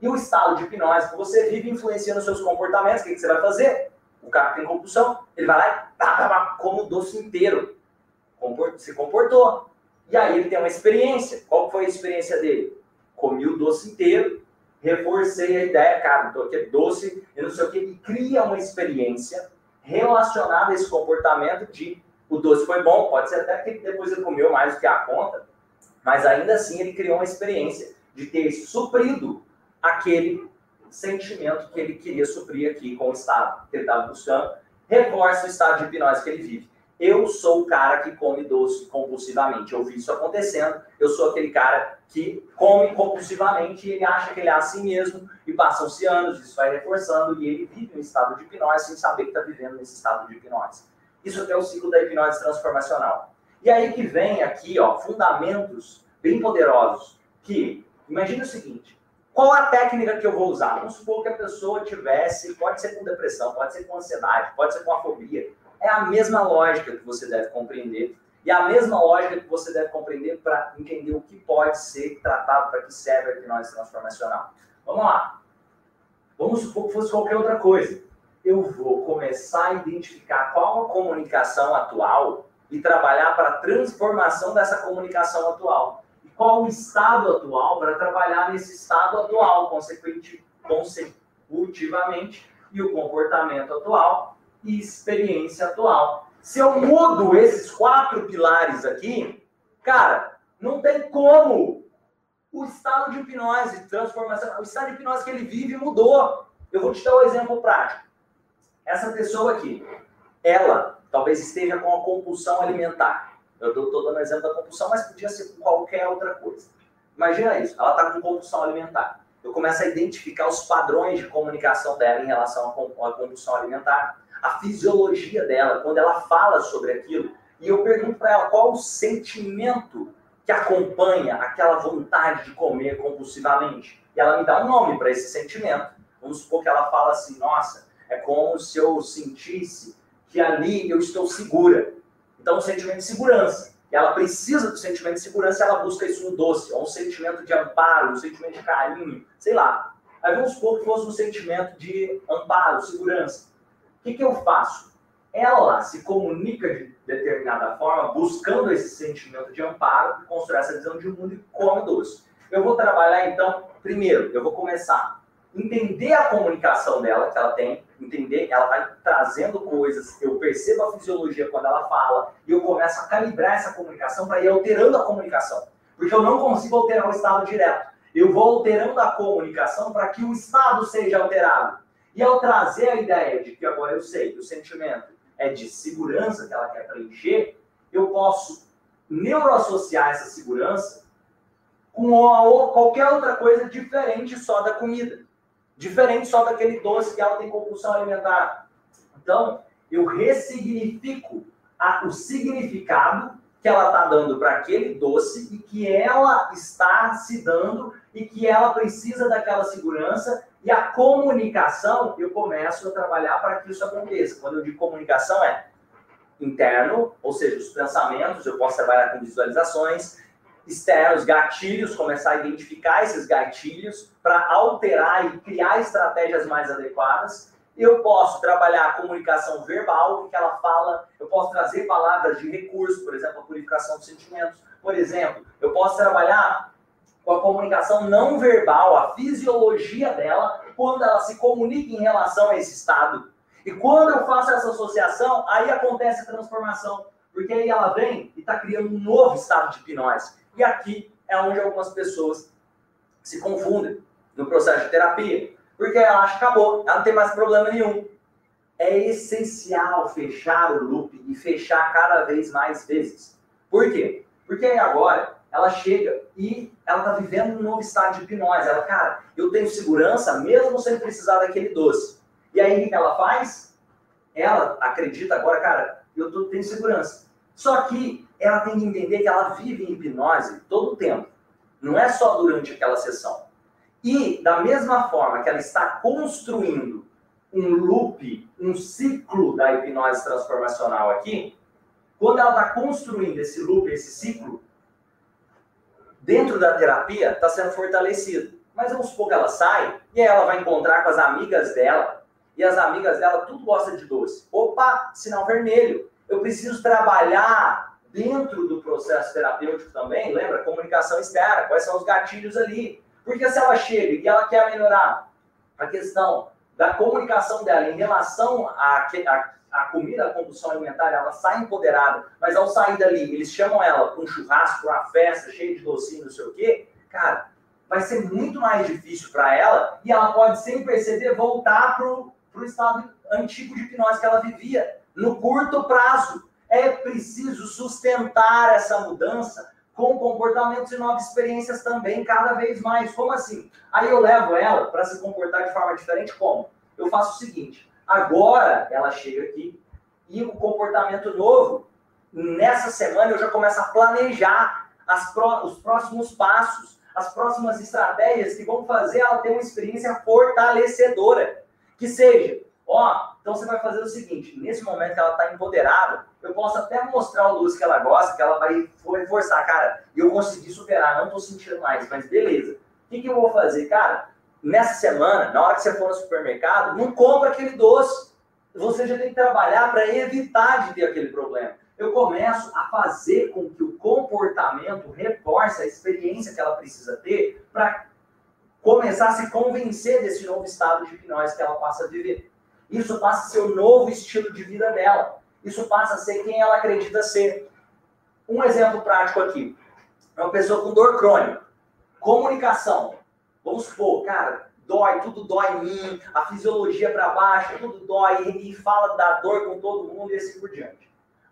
E o estado de hipnose que você vive influencia nos seus comportamentos. O que, que você vai fazer? O cara que tem compulsão, ele vai lá e pá, pá, pá, come o doce inteiro. Se comportou. E aí ele tem uma experiência. Qual foi a experiência dele? Comi o doce inteiro, reforcei a ideia, cara, tô aqui doce e não sei o que, e cria uma experiência relacionada a esse comportamento de o doce foi bom, pode ser até que depois ele comeu mais do que a conta, mas ainda assim ele criou uma experiência de ter suprido aquele sentimento que ele queria suprir aqui com o estado que ele estava buscando, reforça o estado de hipnose que ele vive. Eu sou o cara que come doce compulsivamente. Eu vi isso acontecendo. Eu sou aquele cara que come compulsivamente e ele acha que ele é assim mesmo. E passam-se anos, isso vai reforçando e ele vive um estado de hipnose sem saber que está vivendo nesse estado de hipnose. Isso é o ciclo da hipnose transformacional. E aí que vem aqui, ó, fundamentos bem poderosos. Que, imagine o seguinte, qual a técnica que eu vou usar? Vamos supor que a pessoa tivesse, pode ser com depressão, pode ser com ansiedade, pode ser com a fobia, é a mesma lógica que você deve compreender e a mesma lógica que você deve compreender para entender o que pode ser tratado, para que serve a hipnose transformacional. Vamos lá. Vamos supor que fosse qualquer outra coisa. Eu vou começar a identificar qual a comunicação atual e trabalhar para a transformação dessa comunicação atual. Qual o estado atual para trabalhar nesse estado atual, consecutivamente, e o comportamento atual e experiência atual. Se eu mudo esses quatro pilares aqui, cara, não tem como o estado de hipnose, transformação, o estado de hipnose que ele vive mudou. Eu vou te dar um exemplo prático. Essa pessoa aqui, ela talvez esteja com a compulsão alimentar. Eu estou dando exemplo da compulsão, mas podia ser qualquer outra coisa. Imagina isso, ela está com compulsão alimentar. Eu começo a identificar os padrões de comunicação dela em relação à compulsão alimentar a fisiologia dela, quando ela fala sobre aquilo. E eu pergunto para ela qual o sentimento que acompanha aquela vontade de comer compulsivamente. E ela me dá um nome para esse sentimento. Vamos supor que ela fala assim, nossa, é como se eu sentisse que ali eu estou segura. Então, um sentimento de segurança. E ela precisa do sentimento de segurança, ela busca isso no doce, ou um sentimento de amparo, um sentimento de carinho, sei lá. Aí vamos supor que fosse um sentimento de amparo, segurança. O que, que eu faço? Ela se comunica de determinada forma, buscando esse sentimento de amparo, construir essa visão de mundo e come doce. Eu vou trabalhar, então, primeiro, eu vou começar a entender a comunicação dela, que ela tem, entender, ela vai trazendo coisas, eu percebo a fisiologia quando ela fala, e eu começo a calibrar essa comunicação para ir alterando a comunicação. Porque eu não consigo alterar o estado direto. Eu vou alterando a comunicação para que o estado seja alterado. E ao trazer a ideia de que agora eu sei que o sentimento é de segurança que ela quer preencher, eu posso neuroassociar essa segurança com qualquer outra coisa diferente só da comida. Diferente só daquele doce que ela tem compulsão alimentar. Então, eu ressignifico a, o significado que ela está dando para aquele doce e que ela está se dando e que ela precisa daquela segurança e a comunicação eu começo a trabalhar para que isso aconteça. Quando eu digo comunicação é interno, ou seja, os pensamentos, eu posso trabalhar com visualizações, externos, gatilhos, começar a identificar esses gatilhos para alterar e criar estratégias mais adequadas eu posso trabalhar a comunicação verbal, o que ela fala, eu posso trazer palavras de recurso, por exemplo, a purificação dos sentimentos. Por exemplo, eu posso trabalhar com a comunicação não verbal, a fisiologia dela, quando ela se comunica em relação a esse estado. E quando eu faço essa associação, aí acontece a transformação. Porque aí ela vem e está criando um novo estado de hipnose. E aqui é onde algumas pessoas se confundem no processo de terapia. Porque ela acha que acabou, ela não tem mais problema nenhum. É essencial fechar o loop e fechar cada vez mais vezes. Por quê? Porque aí agora ela chega e ela está vivendo um novo estado de hipnose. Ela, cara, eu tenho segurança mesmo sem precisar daquele doce. E aí o que ela faz? Ela acredita agora, cara, eu tô, tenho segurança. Só que ela tem que entender que ela vive em hipnose todo o tempo. Não é só durante aquela sessão. E, da mesma forma que ela está construindo um loop, um ciclo da hipnose transformacional aqui, quando ela está construindo esse loop, esse ciclo, dentro da terapia está sendo fortalecido. Mas vamos supor que ela sai e aí ela vai encontrar com as amigas dela. E as amigas dela tudo gosta de doce. Opa, sinal vermelho. Eu preciso trabalhar dentro do processo terapêutico também. Lembra? Comunicação externa. Quais são os gatilhos ali? Porque se ela chega e ela quer melhorar a questão da comunicação dela em relação à, à, comida, à compulsão alimentar, ela sai empoderada, mas ao sair dali, eles chamam ela para um churrasco, para uma festa cheia de docinho, não sei o quê, cara, vai ser muito mais difícil para ela e ela pode, sem perceber, voltar para o estado antigo de hipnose que ela vivia, no curto prazo. É preciso sustentar essa mudança com comportamentos e novas experiências também, cada vez mais. Como assim? Aí eu levo ela para se comportar de forma diferente, como? Eu faço o seguinte: agora ela chega aqui e o comportamento novo, nessa semana eu já começo a planejar pro, os próximos passos, as próximas estratégias que vão fazer ela ter uma experiência fortalecedora. Que seja, ó, então você vai fazer o seguinte: nesse momento que ela está empoderada, eu posso até mostrar o doce que ela gosta, que ela vai reforçar, cara, e eu consegui superar, não estou sentindo mais, mas beleza. O que, que eu vou fazer, cara? Nessa semana, na hora que você for no supermercado, não compra aquele doce. Você já tem que trabalhar para evitar de ter aquele problema. Eu começo a fazer com que o comportamento reforce a experiência que ela precisa ter para começar a se convencer desse novo estado de hipnose que ela passa a viver. Isso passa a ser o novo estilo de vida dela isso passa a ser quem ela acredita ser. Um exemplo prático aqui. É uma pessoa com dor crônica. Comunicação. Vamos supor, cara, dói, tudo dói em mim, a fisiologia para baixo, tudo dói, e fala da dor com todo mundo e assim por diante.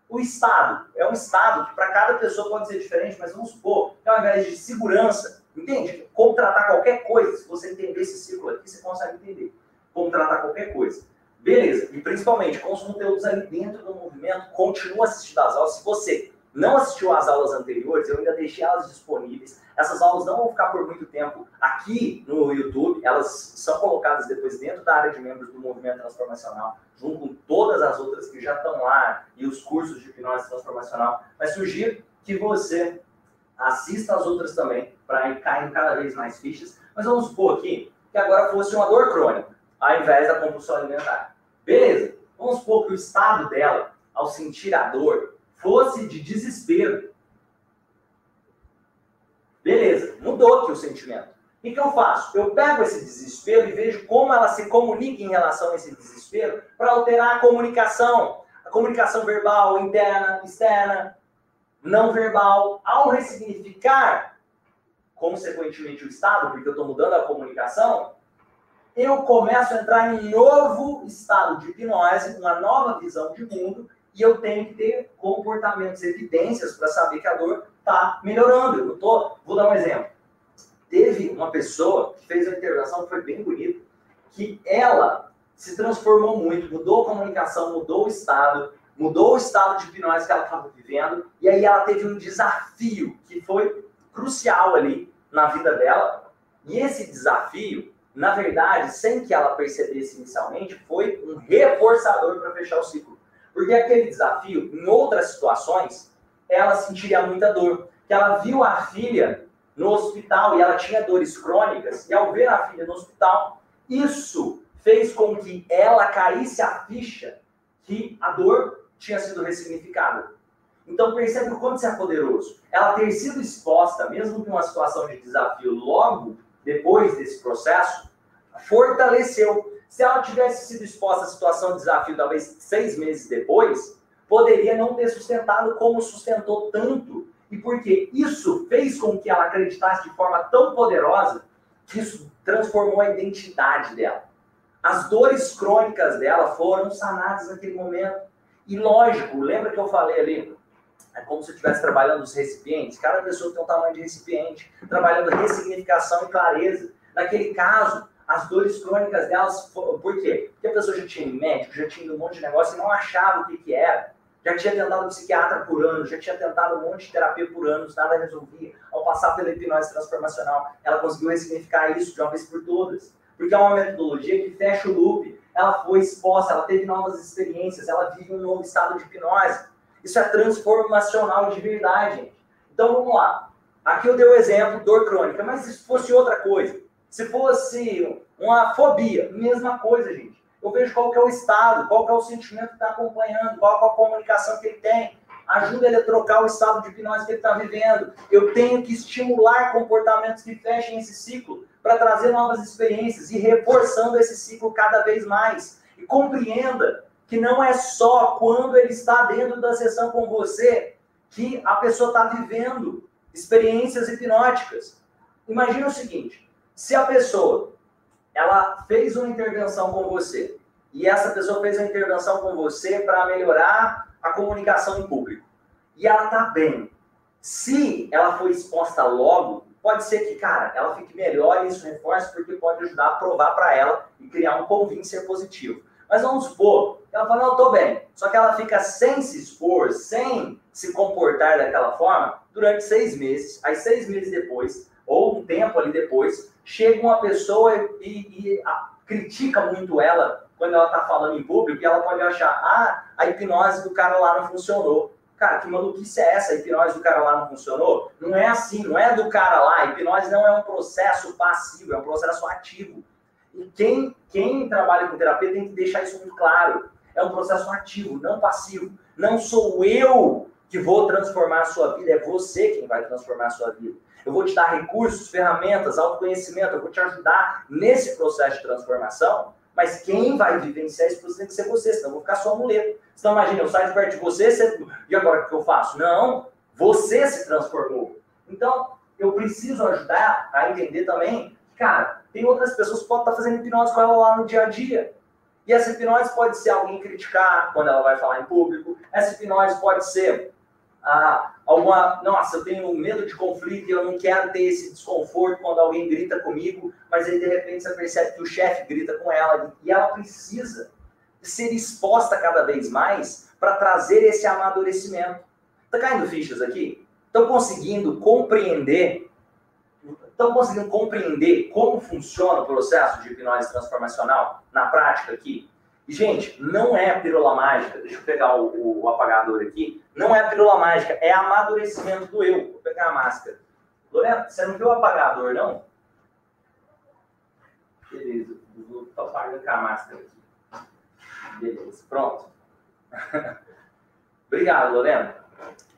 O estado é um estado que para cada pessoa pode ser diferente, mas vamos supor que ao invés de segurança, entende? Como tratar qualquer coisa, se você entender esse ciclo aqui, você consegue entender como tratar qualquer coisa. Beleza. E principalmente com os conteúdos ali dentro do movimento, continua assistindo as aulas. Se você não assistiu às aulas anteriores, eu ainda deixei elas disponíveis. Essas aulas não vão ficar por muito tempo aqui no YouTube, elas são colocadas depois dentro da área de membros do Movimento Transformacional, junto com todas as outras que já estão lá e os cursos de hipnose transformacional. Mas sugiro que você assista as outras também, para ir caindo cada vez mais fichas. Mas vamos supor aqui que agora fosse uma dor crônica, ao invés da compulsão alimentar. Beleza, vamos supor que o estado dela, ao sentir a dor, fosse de desespero. Beleza, mudou aqui o sentimento. O que eu faço? Eu pego esse desespero e vejo como ela se comunica em relação a esse desespero para alterar a comunicação. A comunicação verbal, interna, externa, não verbal. Ao ressignificar, consequentemente, o estado, porque eu estou mudando a comunicação, eu começo a entrar em novo estado de hipnose, uma nova visão de mundo, e eu tenho que ter comportamentos, evidências para saber que a dor está melhorando. Eu tô, vou dar um exemplo. Teve uma pessoa que fez uma intervenção que foi bem bonita, que ela se transformou muito, mudou a comunicação, mudou o estado, mudou o estado de hipnose que ela estava vivendo, e aí ela teve um desafio que foi crucial ali na vida dela. E esse desafio, na verdade, sem que ela percebesse inicialmente, foi um reforçador para fechar o ciclo. Porque aquele desafio, em outras situações, ela sentiria muita dor. Que ela viu a filha no hospital e ela tinha dores crônicas, e ao ver a filha no hospital, isso fez com que ela caísse a ficha que a dor tinha sido ressignificada. Então percebe o quanto isso é poderoso. Ela ter sido exposta, mesmo que uma situação de desafio, logo depois desse processo, fortaleceu se ela tivesse sido exposta à situação de desafio, talvez seis meses depois, poderia não ter sustentado como sustentou tanto. E porque isso fez com que ela acreditasse de forma tão poderosa que isso transformou a identidade dela. As dores crônicas dela foram sanadas naquele momento. E lógico, lembra que eu falei ali? É como se eu estivesse trabalhando os recipientes. Cada pessoa tem um tamanho de recipiente, trabalhando ressignificação e clareza. Naquele caso, as dores crônicas delas, por quê? Porque a pessoa já tinha médico, já tinha um monte de negócio e não achava o que, que era. Já tinha tentado psiquiatra por anos, já tinha tentado um monte de terapia por anos, nada resolvia. Ao passar pela hipnose transformacional, ela conseguiu ressignificar isso de uma vez por todas. Porque é uma metodologia que fecha o loop. Ela foi exposta, ela teve novas experiências, ela vive um novo estado de hipnose. Isso é transformacional de verdade. Então vamos lá. Aqui eu dei o exemplo, dor crônica, mas se fosse outra coisa, se fosse uma fobia, mesma coisa, gente. Eu vejo qual que é o estado, qual que é o sentimento que está acompanhando, qual que é a comunicação que ele tem. Ajuda ele a trocar o estado de hipnose que ele está vivendo. Eu tenho que estimular comportamentos que fechem esse ciclo para trazer novas experiências e reforçando esse ciclo cada vez mais. E compreenda que não é só quando ele está dentro da sessão com você que a pessoa está vivendo experiências hipnóticas. Imagina o seguinte: se a pessoa ela fez uma intervenção com você e essa pessoa fez uma intervenção com você para melhorar a comunicação em público e ela tá bem, se ela foi exposta logo, pode ser que, cara, ela fique melhor e isso reforce porque pode ajudar a provar para ela e criar um convincer positivo. Mas vamos supor, ela fala, não, eu tô bem. Só que ela fica sem se expor, sem se comportar daquela forma, durante seis meses. Aí, seis meses depois, ou um tempo ali depois, chega uma pessoa e, e a, critica muito ela quando ela está falando em público e ela pode achar, ah, a hipnose do cara lá não funcionou. Cara, que maluquice é essa? A hipnose do cara lá não funcionou? Não é assim, não é do cara lá. A hipnose não é um processo passivo, é um processo ativo. E quem, quem trabalha com terapia tem que deixar isso muito claro. É um processo ativo, não passivo. Não sou eu que vou transformar a sua vida, é você quem vai transformar a sua vida eu vou te dar recursos, ferramentas, autoconhecimento, eu vou te ajudar nesse processo de transformação, mas quem vai vivenciar esse processo tem que ser você, senão eu vou ficar só muleta. Então imagina, eu saio de perto de você, você, e agora o que eu faço? Não, você se transformou. Então, eu preciso ajudar a entender também, cara, tem outras pessoas que podem estar fazendo hipnose com ela lá no dia a dia. E essa hipnose pode ser alguém criticar quando ela vai falar em público, essa hipnose pode ser ah, alguma, nossa, eu tenho medo de conflito e eu não quero ter esse desconforto quando alguém grita comigo, mas aí de repente você percebe que o chefe grita com ela e ela precisa ser exposta cada vez mais para trazer esse amadurecimento. Tá caindo fichas aqui? Estão conseguindo compreender? Estão conseguindo compreender como funciona o processo de hipnose transformacional na prática aqui? E, gente, não é a pílula mágica. Deixa eu pegar o, o, apagador aqui. Não é a pílula mágica, é amadurecimento do eu. Vou pegar a máscara. Lorena, você não viu o apagador, não? Beleza, vou apagando com a máscara aqui. Beleza, pronto. Obrigado, Lorena.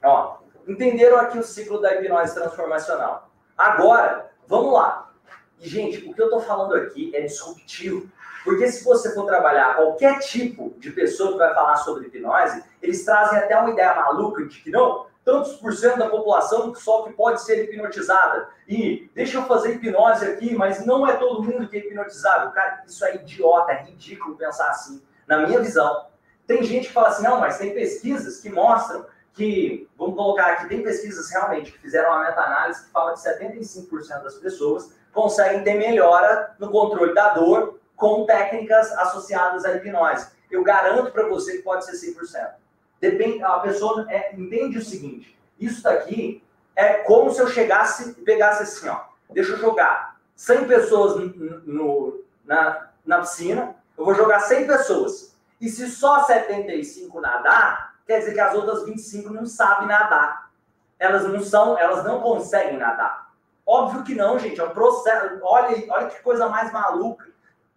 Ó, entenderam aqui o ciclo da hipnose transformacional. Agora, vamos lá. E, gente, o que eu estou falando aqui é disruptivo. Porque se você for trabalhar qualquer tipo de pessoa que vai falar sobre hipnose, eles trazem até uma ideia maluca de que não, tantos por cento da população só que pode ser hipnotizada. E deixa eu fazer hipnose aqui, mas não é todo mundo que é hipnotizado. Cara, isso é idiota, é ridículo pensar assim. Na minha visão, tem gente que fala assim, não, mas tem pesquisas que mostram que, vamos colocar aqui, tem pesquisas realmente que fizeram uma meta-análise que fala que 75% das pessoas conseguem ter melhora no controle da dor com técnicas associadas à hipnose. Eu garanto para você que pode ser 100%. Depende, a pessoa é, entende o seguinte: isso daqui é como se eu chegasse e pegasse assim, ó. Deixa eu jogar 100 pessoas no, no, na, na piscina, eu vou jogar 100 pessoas. E se só 75 nadar, quer dizer que as outras 25 não sabem nadar. Elas não são, elas não conseguem nadar. Óbvio que não, gente. É um processo. Olha, olha que coisa mais maluca.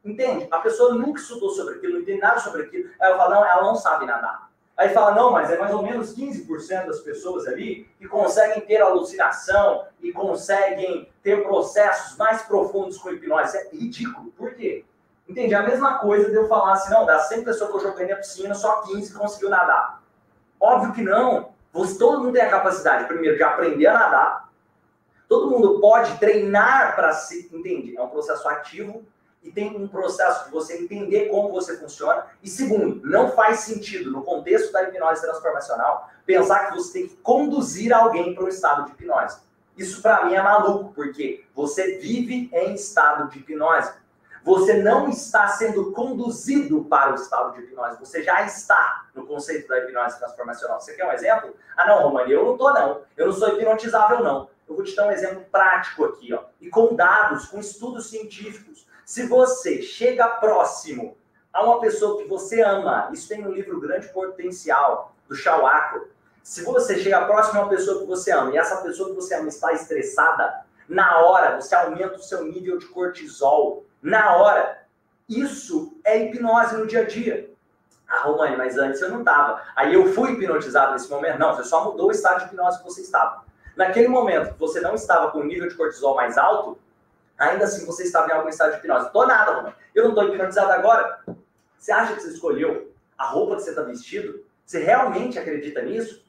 Entende? A pessoa nunca estudou sobre aquilo, não entende nada sobre aquilo. Aí eu falo, não, ela não sabe nadar. Aí fala, não, mas é mais ou menos 15% das pessoas ali que conseguem ter alucinação e conseguem ter processos mais profundos com hipnose. É ridículo. Por quê? Entende? É a mesma coisa de eu falar assim, não, das 100 pessoas que eu joguei na piscina, só 15 conseguiu nadar. Óbvio que não. Você, todo mundo tem a capacidade, primeiro, de aprender a nadar. Todo mundo pode treinar para se... Entende? É um processo ativo e tem um processo de você entender como você funciona. E segundo, não faz sentido, no contexto da hipnose transformacional, pensar que você tem que conduzir alguém para um estado de hipnose. Isso para mim é maluco, porque você vive em estado de hipnose. Você não está sendo conduzido para o estado de hipnose, você já está no conceito da hipnose transformacional. Você quer um exemplo? Ah, não, Romani, eu não tô não. Eu não sou hipnotizável, não. Eu vou te dar um exemplo prático aqui, ó. E com dados, com estudos científicos. Se você chega próximo a uma pessoa que você ama, isso tem no livro Grande Potencial, do Shawako. Se você chega próximo a uma pessoa que você ama e essa pessoa que você ama está estressada, na hora você aumenta o seu nível de cortisol. Na hora. Isso é hipnose no dia a dia. Ah, Romani, mas antes eu não estava. Aí eu fui hipnotizado nesse momento. Não, você só mudou o estado de hipnose que você estava. Naquele momento que você não estava com o nível de cortisol mais alto, ainda assim você estava em algum estado de hipnose. Tô nada, mano. Eu não estou hipnotizado agora. Você acha que você escolheu a roupa que você está vestido? Você realmente acredita nisso?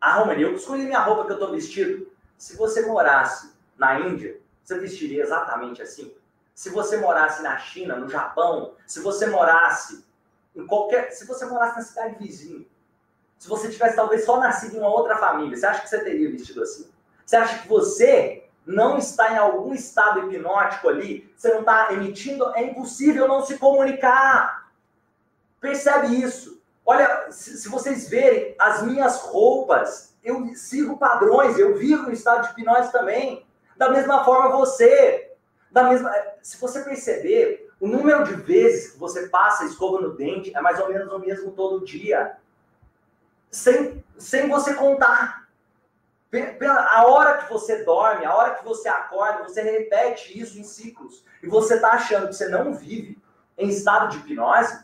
Ah, Romani, eu escolhi minha roupa que eu estou vestido. Se você morasse na Índia, você vestiria exatamente assim? Se você morasse na China, no Japão, se você morasse em qualquer. Se você morasse na cidade vizinha, se você tivesse talvez só nascido em uma outra família, você acha que você teria vestido assim? Você acha que você não está em algum estado hipnótico ali, você não está emitindo, é impossível não se comunicar. Percebe isso. Olha, se, vocês verem as minhas roupas, eu sigo padrões, eu vivo no estado de hipnose também. Da mesma forma você. Da mesma, se você perceber, o número de vezes que você passa a escova no dente é mais ou menos o mesmo todo dia. Sem, sem você contar. A hora que você dorme, a hora que você acorda, você repete isso em ciclos. E você está achando que você não vive em estado de hipnose?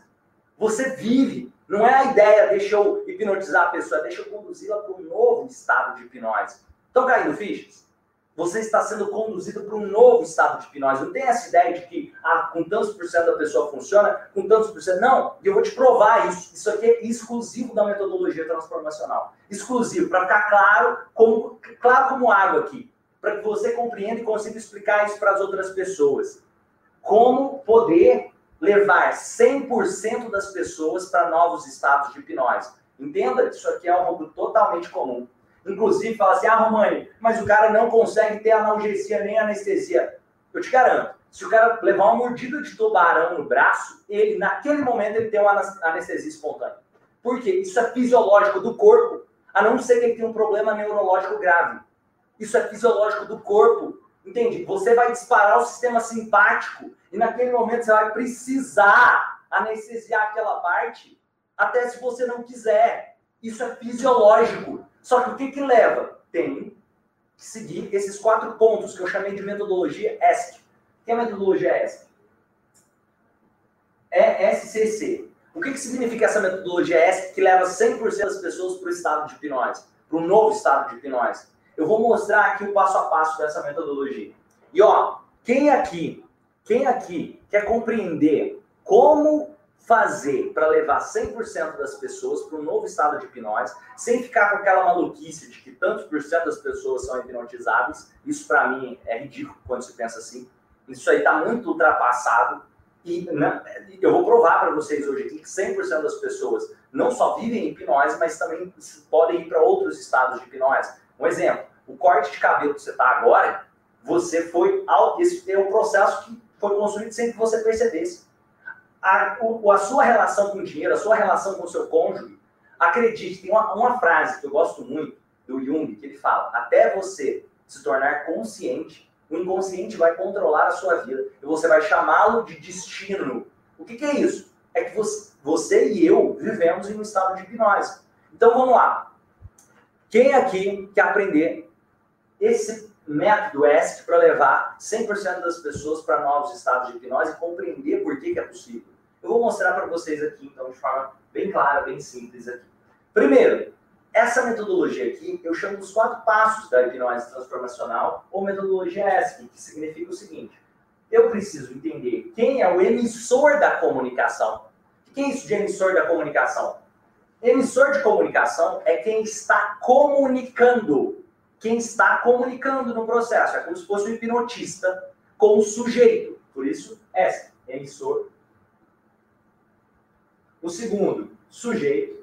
Você vive. Não é a ideia, deixa eu hipnotizar a pessoa, deixa eu conduzi-la para um novo estado de hipnose. Estão caindo fichas? Você está sendo conduzido para um novo estado de hipnose. Não tem essa ideia de que ah, com tantos por cento a pessoa funciona, com tantos por cento. Não, eu vou te provar isso. Isso aqui é exclusivo da metodologia transformacional. Exclusivo, para ficar claro como, claro como água aqui. Para que você compreenda e consiga explicar isso para as outras pessoas. Como poder levar 100% das pessoas para novos estados de hipnose. Entenda que isso aqui é algo totalmente comum. Inclusive, fala assim: ah, Romani, mas o cara não consegue ter analgesia nem anestesia. Eu te garanto, se o cara levar uma mordida de tubarão no braço, ele, naquele momento, ele tem uma anestesia espontânea. Por quê? Isso é fisiológico do corpo. A não ser que ele tenha um problema neurológico grave. Isso é fisiológico do corpo. Entende? Você vai disparar o sistema simpático e naquele momento você vai precisar anestesiar aquela parte até se você não quiser. Isso é fisiológico. Só que o que, que leva? Tem que seguir esses quatro pontos que eu chamei de metodologia ESC. O que é metodologia ESC? É SCC. O que, que significa essa metodologia ESC que leva 100% das pessoas para o estado de hipnose, para o novo estado de hipnose? Eu vou mostrar aqui o passo a passo dessa metodologia. E ó, quem aqui, quem aqui quer compreender como fazer para levar 100% das pessoas para um novo estado de hipnose, sem ficar com aquela maluquice de que tantos por cento das pessoas são hipnotizáveis, isso para mim é ridículo quando se pensa assim. Isso aí está muito ultrapassado. E né, eu vou provar para vocês hoje aqui que 100% das pessoas não só vivem em hipnose, mas também podem ir para outros estados de hipnose. Um exemplo, o corte de cabelo que você está agora, você foi. Esse é um processo que foi construído sem que você percebesse. A, o, a sua relação com o dinheiro, a sua relação com o seu cônjuge, acredite, tem uma, uma frase que eu gosto muito do Jung, que ele fala: até você se tornar consciente, o inconsciente vai controlar a sua vida e você vai chamá-lo de destino. O que, que, é isso? É que você, você e eu vivemos em um estado de hipnose. Então vamos lá. Quem aqui quer aprender esse método ESC para levar 100% das pessoas para novos estados de hipnose e compreender por que, que é possível. Eu vou mostrar para vocês aqui, então, de forma bem clara, bem simples aqui. Primeiro, essa metodologia aqui eu chamo dos quatro passos da hipnose transformacional ou metodologia ESC, que significa o seguinte: eu preciso entender quem é o emissor da comunicação. O que é isso de emissor da comunicação? Emissor de comunicação é quem está comunicando quem está comunicando no processo. É como se fosse um hipnotista com o sujeito. Por isso, S, emissor. O segundo, sujeito.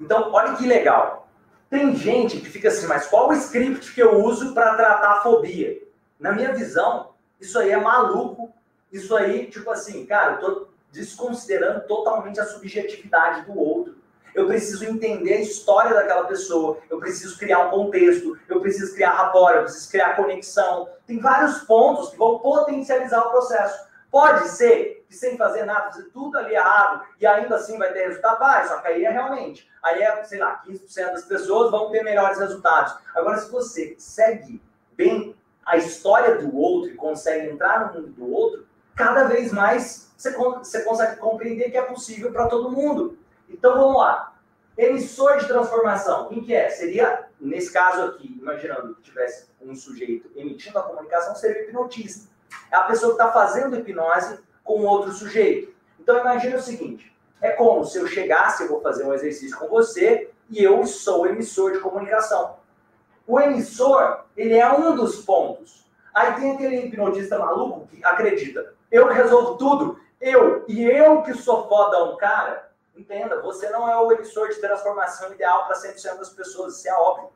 Então, olha que legal. Tem gente que fica assim, mas qual o script que eu uso para tratar a fobia? Na minha visão, isso aí é maluco. Isso aí, tipo assim, cara, eu tô desconsiderando totalmente a subjetividade do outro eu preciso entender a história daquela pessoa, eu preciso criar um contexto, eu preciso criar rapport, eu preciso criar conexão. Tem vários pontos que vão potencializar o processo. Pode ser que sem fazer nada, fazer tudo ali errado e ainda assim vai ter resultado? Vai, só que aí é realmente. Aí é, sei lá, 15% das pessoas vão ter melhores resultados. Agora, se você segue bem a história do outro e consegue entrar no mundo do outro, cada vez mais você, você consegue compreender que é possível para todo mundo. Então vamos lá. Emissor de transformação, quem que é? Seria, nesse caso aqui, imaginando que tivesse um sujeito emitindo a comunicação, seria o hipnotista. É a pessoa que está fazendo hipnose com outro sujeito. Então imagine o seguinte: é como se eu chegasse, eu vou fazer um exercício com você e eu sou emissor de comunicação. O emissor, ele é um dos pontos. Aí tem aquele hipnotista maluco que acredita, eu resolvo tudo, eu, e eu que sou foda um cara, Entenda, você não é o emissor de transformação ideal para 100% das pessoas, isso é óbvio.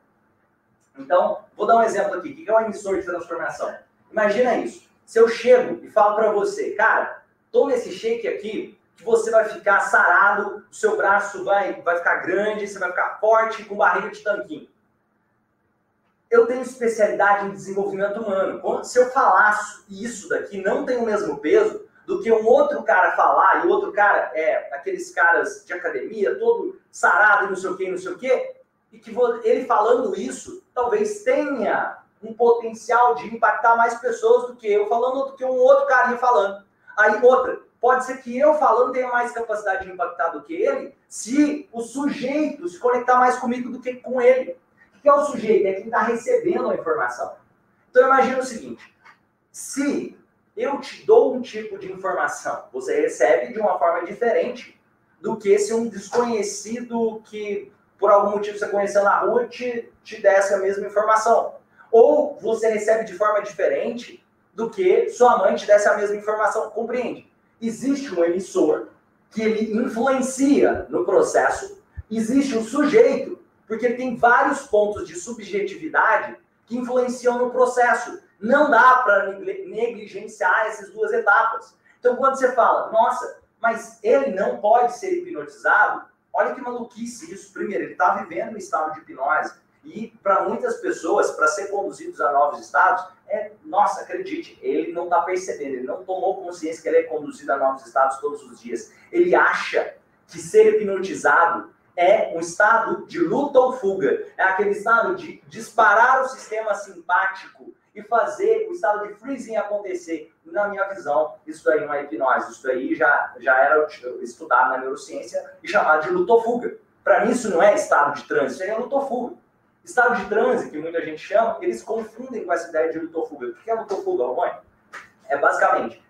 Então, vou dar um exemplo aqui. O que é um emissor de transformação? Imagina isso. Se eu chego e falo para você, cara, toma esse shake aqui, que você vai ficar sarado, o seu braço vai, vai ficar grande, você vai ficar forte com barriga de tanquinho. Eu tenho especialidade em desenvolvimento humano. Se eu falasse isso daqui não tem o mesmo peso, do que um outro cara falar, e o outro cara é aqueles caras de academia, todo sarado, não sei o que, não sei o que, e que ele falando isso talvez tenha um potencial de impactar mais pessoas do que eu falando, do que um outro carinha falando. Aí outra, pode ser que eu falando tenha mais capacidade de impactar do que ele, se o sujeito se conectar mais comigo do que com ele. O que é o sujeito? É quem está recebendo a informação. Então imagina o seguinte: se eu te dou um tipo de informação, você recebe de uma forma diferente do que se um desconhecido que por algum motivo você conheceu na rua te, te desse a mesma informação. Ou você recebe de forma diferente do que sua mãe te desse a mesma informação. Compreende? Existe um emissor que ele influencia no processo, existe um sujeito, porque ele tem vários pontos de subjetividade que influenciam no processo. Não dá para negligenciar essas duas etapas. Então, quando você fala, nossa, mas ele não pode ser hipnotizado, Olha que maluquice isso. Primeiro, ele está vivendo um estado de hipnose. E para muitas pessoas, para ser conduzidos a novos estados, é, nossa, acredite, ele não está percebendo, ele não tomou consciência que ele é conduzido a novos estados todos os dias. Ele acha que ser hipnotizado é um estado de luta ou fuga. É aquele estado de disparar o sistema simpático e fazer o estado de freezing acontecer. Na minha visão, isso aí não é hipnose. Isso aí já, já era estudado na neurociência e chamado de luta ou fuga. Para mim, isso não é estado de trânsito, isso é luta ou fuga. Estado de transe, que muita gente chama, eles confundem com essa ideia de luta ou fuga. O que é luta ou fuga, Romani? É basicamente,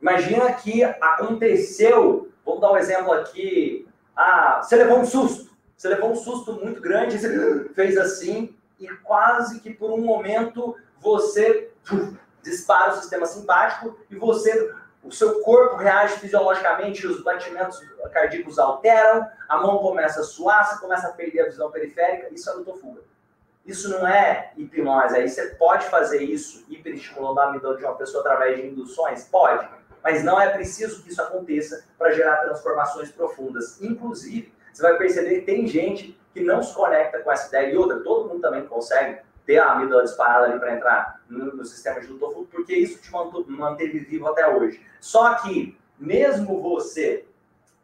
imagina que aconteceu, vamos dar um exemplo aqui, ah, você levou um susto, você levou um susto muito grande, você fez assim, e quase que por um momento você dispara o sistema simpático e você, o seu corpo reage fisiologicamente, os batimentos cardíacos alteram, a mão começa a suar, você começa a perder a visão periférica, isso é lutofuga. Isso não é hipnose, aí você pode fazer isso, hiperestimulando a amígdala de uma pessoa através de induções? Pode, mas não é preciso que isso aconteça para gerar transformações profundas. Inclusive, você vai perceber que tem gente que não se conecta com essa ideia, e outra, todo mundo também consegue, ter a amígdala disparada ali para entrar no, no, sistema de luto porque isso te manteve vivo até hoje. Só que, mesmo você,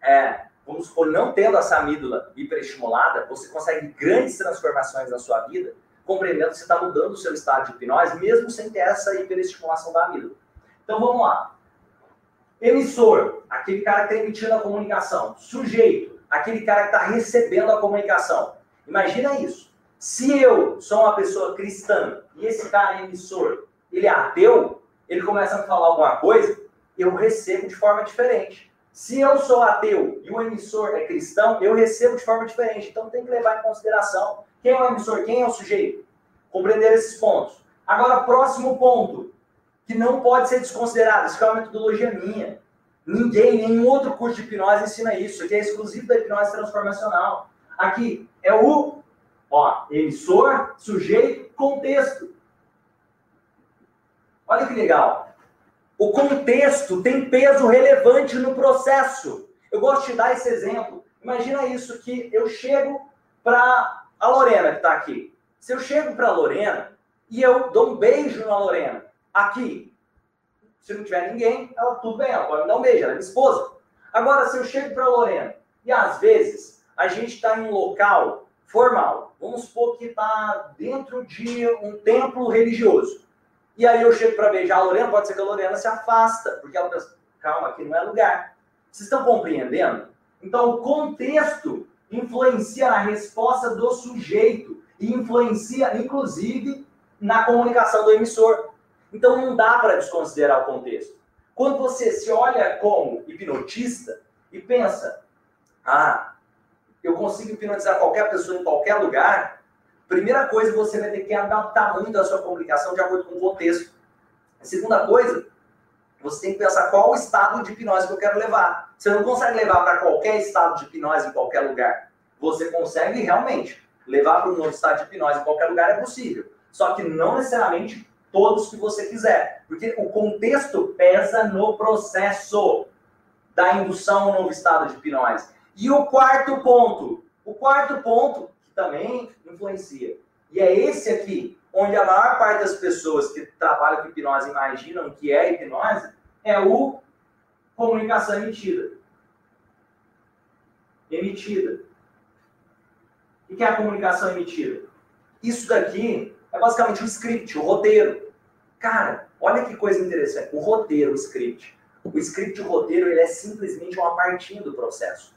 é, vamos supor, não tendo essa amígdala hiperestimulada, você consegue grandes transformações na sua vida, compreendendo que você está mudando o seu estado de hipnose, mesmo sem ter essa hiperestimulação da amígdala. Então, vamos lá. Emissor, aquele cara que está emitindo a comunicação. Sujeito, aquele cara que está recebendo a comunicação. Imagina isso. Se eu sou uma pessoa cristã e esse cara é emissor, ele é ateu, ele começa a me falar alguma coisa, eu recebo de forma diferente. Se eu sou ateu e o emissor é cristão, eu recebo de forma diferente. Então tem que levar em consideração quem é o emissor, quem é o sujeito. Compreender esses pontos. Agora, próximo ponto, que não pode ser desconsiderado, isso é uma metodologia minha. Ninguém, nenhum outro curso de hipnose ensina isso. Aqui é exclusivo da hipnose transformacional. Aqui é o Ó, emissor, sujeito, contexto. Olha que legal. O contexto tem peso relevante no processo. Eu gosto de dar esse exemplo. Imagina isso que eu chego para a Lorena que está aqui. Se eu chego para a Lorena e eu dou um beijo na Lorena, aqui, se não tiver ninguém, ela tudo bem, ela pode me dar um beijo, ela é minha esposa. Agora, se eu chego para a Lorena e às vezes a gente está em um local formal. Vamos supor que está dentro de um templo religioso. E aí eu chego para beijar a Lorena, pode ser que a Lorena se afasta, porque ela pensa, calma, aqui não é lugar. Vocês estão compreendendo? Então, o contexto influencia na resposta do sujeito e influencia, inclusive, na comunicação do emissor. Então, não dá para desconsiderar o contexto. Quando você se olha como hipnotista e pensa, ah, eu consigo hipnotizar qualquer pessoa em qualquer lugar, primeira coisa, você vai ter que adaptar muito a sua comunicação de acordo com o contexto. A segunda coisa, você tem que pensar qual o estado de hipnose que eu quero levar. Você não consegue levar para qualquer estado de hipnose em qualquer lugar. Você consegue realmente levar para um novo estado de hipnose em qualquer lugar, é possível. Só que não necessariamente todos que você quiser. Porque o contexto pesa no processo da indução ao novo estado de hipnose. E o quarto ponto, o quarto ponto que também influencia, e é esse aqui, onde a maior parte das pessoas que trabalham com hipnose imaginam que é hipnose, é o comunicação emitida. Emitida. O que é a comunicação emitida? Isso daqui é basicamente o script, o roteiro. Cara, olha que coisa interessante. O roteiro, o script. O script, o roteiro, ele é simplesmente uma partinha do processo.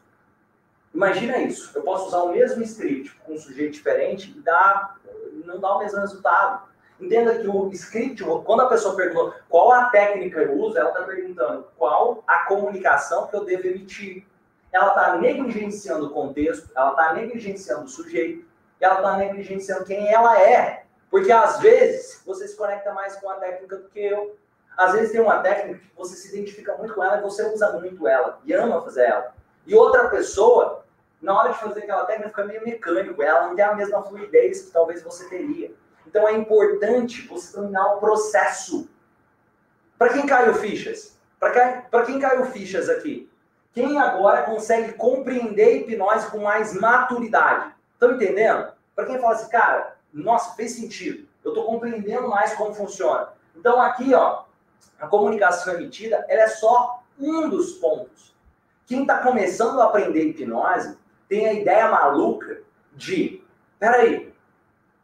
Imagina isso. Eu posso usar o mesmo script com um sujeito diferente e dar, não dá o mesmo resultado. Entenda que o script, quando a pessoa perguntou qual a técnica eu uso, ela está perguntando qual a comunicação que eu devo emitir. Ela está negligenciando o contexto, ela está negligenciando o sujeito, ela está negligenciando quem ela é. Porque às vezes você se conecta mais com a técnica do que eu. Às vezes tem uma técnica que você se identifica muito com ela e você usa muito ela e ama fazer ela. E outra pessoa na hora de fazer aquela técnica fica meio mecânico, ela não tem a mesma fluidez que talvez você teria. Então é importante você dominar o processo. Para quem caiu fichas? Para quem, caiu fichas aqui? Quem agora consegue compreender hipnose com mais maturidade? Estão entendendo? Para quem fala assim, cara, nossa, fez sentido. Eu estou compreendendo mais como funciona. Então aqui, ó, a comunicação emitida, ela é só um dos pontos. Quem está começando a aprender hipnose tem a ideia maluca de, peraí,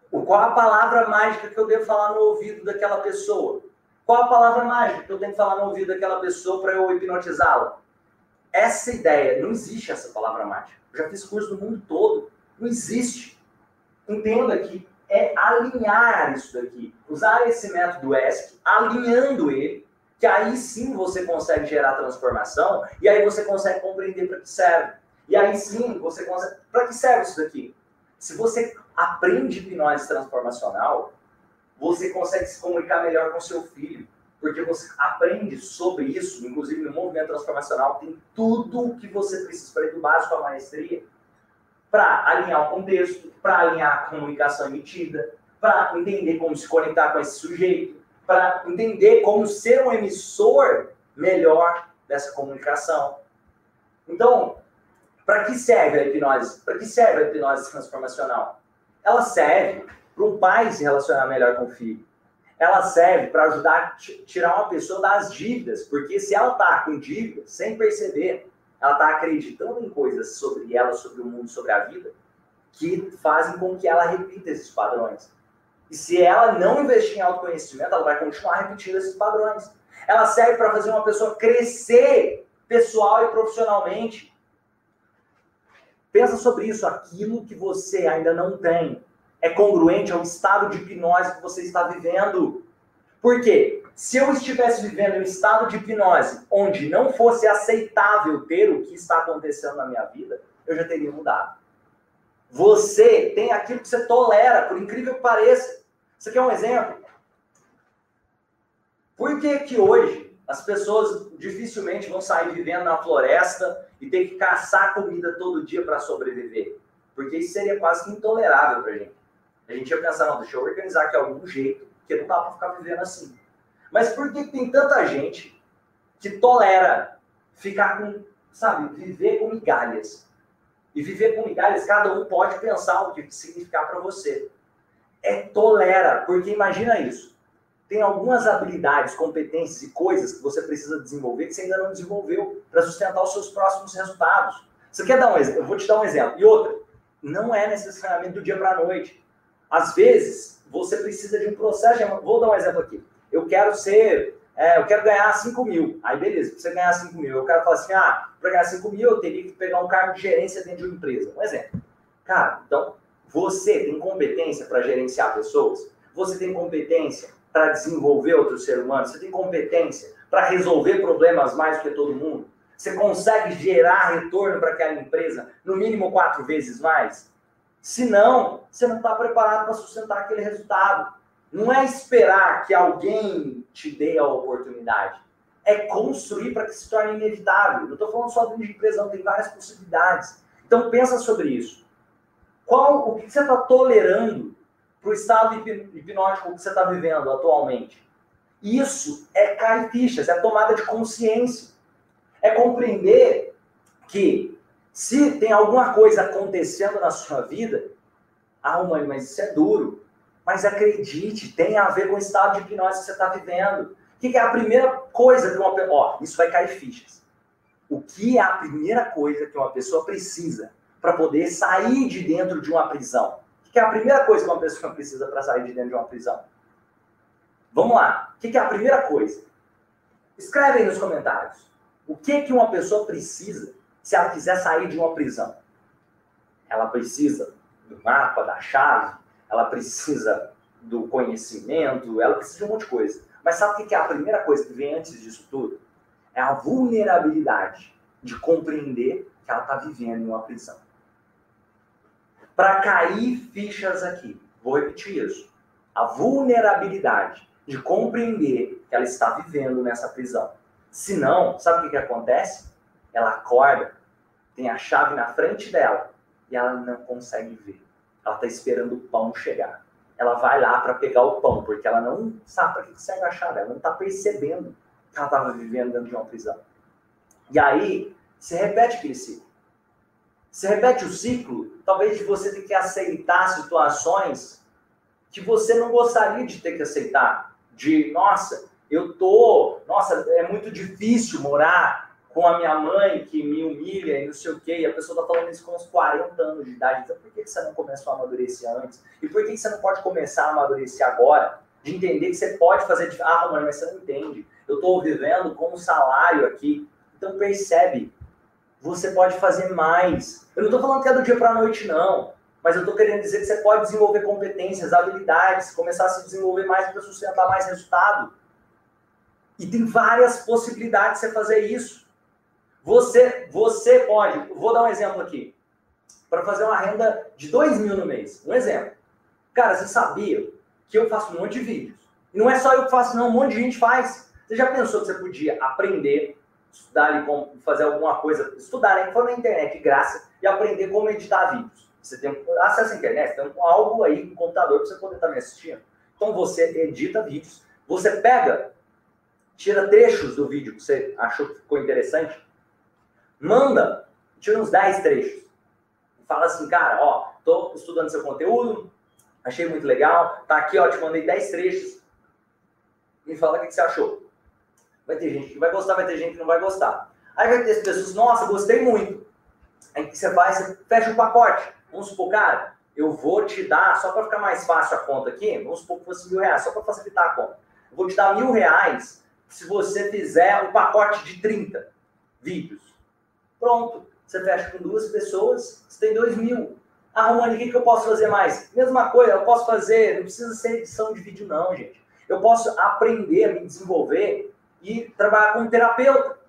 qual a palavra mágica que eu devo falar no ouvido daquela pessoa? Qual a palavra mágica que eu tenho que falar no ouvido daquela pessoa para eu hipnotizá-la? Essa ideia, não existe essa palavra mágica. Eu já fiz curso no mundo todo. Não existe. Entenda que é alinhar isso daqui. Usar esse método ESC, alinhando ele, que aí sim você consegue gerar transformação e aí você consegue compreender para que serve. E aí sim você consegue. Para que serve isso daqui? Se você aprende hipnose transformacional, você consegue se comunicar melhor com seu filho, porque você aprende sobre isso, inclusive no movimento transformacional, tem tudo o que você precisa para ir do básico à maestria, para alinhar o contexto, para alinhar a comunicação emitida, para entender como se conectar com esse sujeito, para entender como ser um emissor melhor dessa comunicação. Então, para que serve a hipnose? Para que serve a hipnose transformacional? Ela serve para um pai se relacionar melhor com o filho. Ela serve para ajudar a tirar uma pessoa das dívidas, porque se ela está com dívida, sem perceber, ela está acreditando em coisas sobre ela, sobre o mundo, sobre a vida, que fazem com que ela repita esses padrões. E se ela não investir em autoconhecimento, ela vai continuar repetindo esses padrões. Ela serve para fazer uma pessoa crescer pessoal e profissionalmente. Pensa sobre isso. Aquilo que você ainda não tem é congruente ao estado de hipnose que você está vivendo. Por quê? Se eu estivesse vivendo um estado de hipnose onde não fosse aceitável ter o que está acontecendo na minha vida, eu já teria mudado. Você tem aquilo que você tolera, por incrível que pareça. Você quer um exemplo? Por que que hoje as pessoas dificilmente vão sair vivendo na floresta e ter que caçar comida todo dia para sobreviver? Porque isso seria quase que intolerável para a gente. A gente ia pensar, não, deixa eu organizar aqui algum jeito, porque não dá para ficar vivendo assim. Mas por que tem tanta gente que tolera ficar com, sabe, viver com migalhas? E viver com migalhas, cada um pode pensar o que significar para você. É tolera, porque imagina isso. Tem algumas habilidades, competências e coisas que você precisa desenvolver que você ainda não desenvolveu para sustentar os seus próximos resultados. Você quer dar um exemplo? Eu vou te dar um exemplo. E outra, não é necessariamente do dia para a noite. Às vezes, você precisa de um processo. Vou dar um exemplo aqui. Eu quero ser é, eu quero ganhar 5 mil. Aí, beleza, para você ganhar 5 mil, eu quero falar assim, ah, para ganhar 5 mil, eu teria que pegar um cargo de gerência dentro de uma empresa. Um exemplo. Cara, então, você tem competência para gerenciar pessoas? Você tem competência para desenvolver outro ser humano? Você tem competência para resolver problemas mais do que todo mundo? Você consegue gerar retorno para aquela empresa no mínimo quatro vezes mais? Se não, você não está preparado para sustentar aquele resultado. Não é esperar que alguém te dê a oportunidade. É construir para que se torne inevitável. Não estou falando só de empresa, não, tem várias possibilidades. Então pensa sobre isso. Qual o que você está tolerando para o estado hipnótico que você está vivendo atualmente? Isso é cair fichas, é tomada de consciência. É compreender que se tem alguma coisa acontecendo na sua vida, ah, mãe, mas isso é duro. Mas acredite, tem a ver com o estado de hipnose que você está vivendo. O que é a primeira coisa que uma pessoa. Ó, isso vai cair fichas. O que é a primeira coisa que uma pessoa precisa para poder sair de dentro de uma prisão? Que é a primeira coisa que uma pessoa precisa para sair de dentro de uma prisão? Vamos lá. O que é a primeira coisa? Escreve aí nos comentários. O que, que uma pessoa precisa se ela quiser sair de uma prisão? Ela precisa do mapa, da chave, ela precisa do conhecimento, ela precisa de um monte de coisa. Mas sabe o que é a primeira coisa que vem antes disso tudo? É a vulnerabilidade de compreender que ela está vivendo em uma prisão. Para cair fichas aqui, vou repetir isso. A vulnerabilidade de compreender que ela está vivendo nessa prisão. Se não, sabe o que, que acontece? Ela acorda, tem a chave na frente dela e ela não consegue ver. Ela está esperando o pão chegar. Ela vai lá para pegar o pão, porque ela não sabe para que serve a chave, ela não está percebendo que ela estava vivendo dentro de uma prisão. E aí, Você repete aquele ciclo. Você repete o ciclo, talvez você ter que aceitar situações que você não gostaria de ter que aceitar. De, nossa, eu tô, nossa, é muito difícil morar com a minha mãe que me humilha e não sei o quê, e a pessoa tá falando isso com uns 40 anos de idade. Então, por que você não começou a amadurecer antes? E por que você não pode começar a amadurecer agora? De entender que você pode fazer. Ah, mãe, mas você não entende. Eu estou vivendo com um salário aqui. Então, percebe. Você pode fazer mais. Eu não estou falando que é do dia para a noite, não. Mas eu estou querendo dizer que você pode desenvolver competências, habilidades, começar a se desenvolver mais para sustentar mais resultado. E tem várias possibilidades de você fazer isso. Você, você pode, vou dar um exemplo aqui, para fazer uma renda de 2 mil no mês. Um exemplo. Cara, você sabia que eu faço um monte de vídeos? E não é só eu que faço, não, um monte de gente faz. Você já pensou que você podia aprender, estudar como fazer alguma coisa, estudar, né? For na internet de graça e aprender como editar vídeos. Você tem acesso à internet, tem algo aí no computador para você poder estar me assistindo. Então você edita vídeos, você pega, tira trechos do vídeo que você achou que ficou interessante, manda, tira uns 10 trechos. Fala assim, cara, ó, tô estudando seu conteúdo, achei muito legal, tá aqui, ó, te mandei 10 trechos. Me fala o que você achou. Vai ter gente que vai gostar, vai ter gente que não vai gostar. Aí vai ter as pessoas, nossa, gostei muito. Aí que você faz? Você fecha o pacote. Vamos supor, cara, eu vou te dar, só para ficar mais fácil a conta aqui, vamos supor que fosse mil reais, só para facilitar a conta. Eu vou te dar mil reais se você fizer um pacote de 30 vídeos. Pronto. Você fecha com duas pessoas, você tem dois mil. Ah, o que, que eu posso fazer mais? Mesma coisa, eu posso fazer, não precisa ser edição de vídeo, não, gente. Eu posso aprender a me desenvolver e trabalhar com um terapeuta.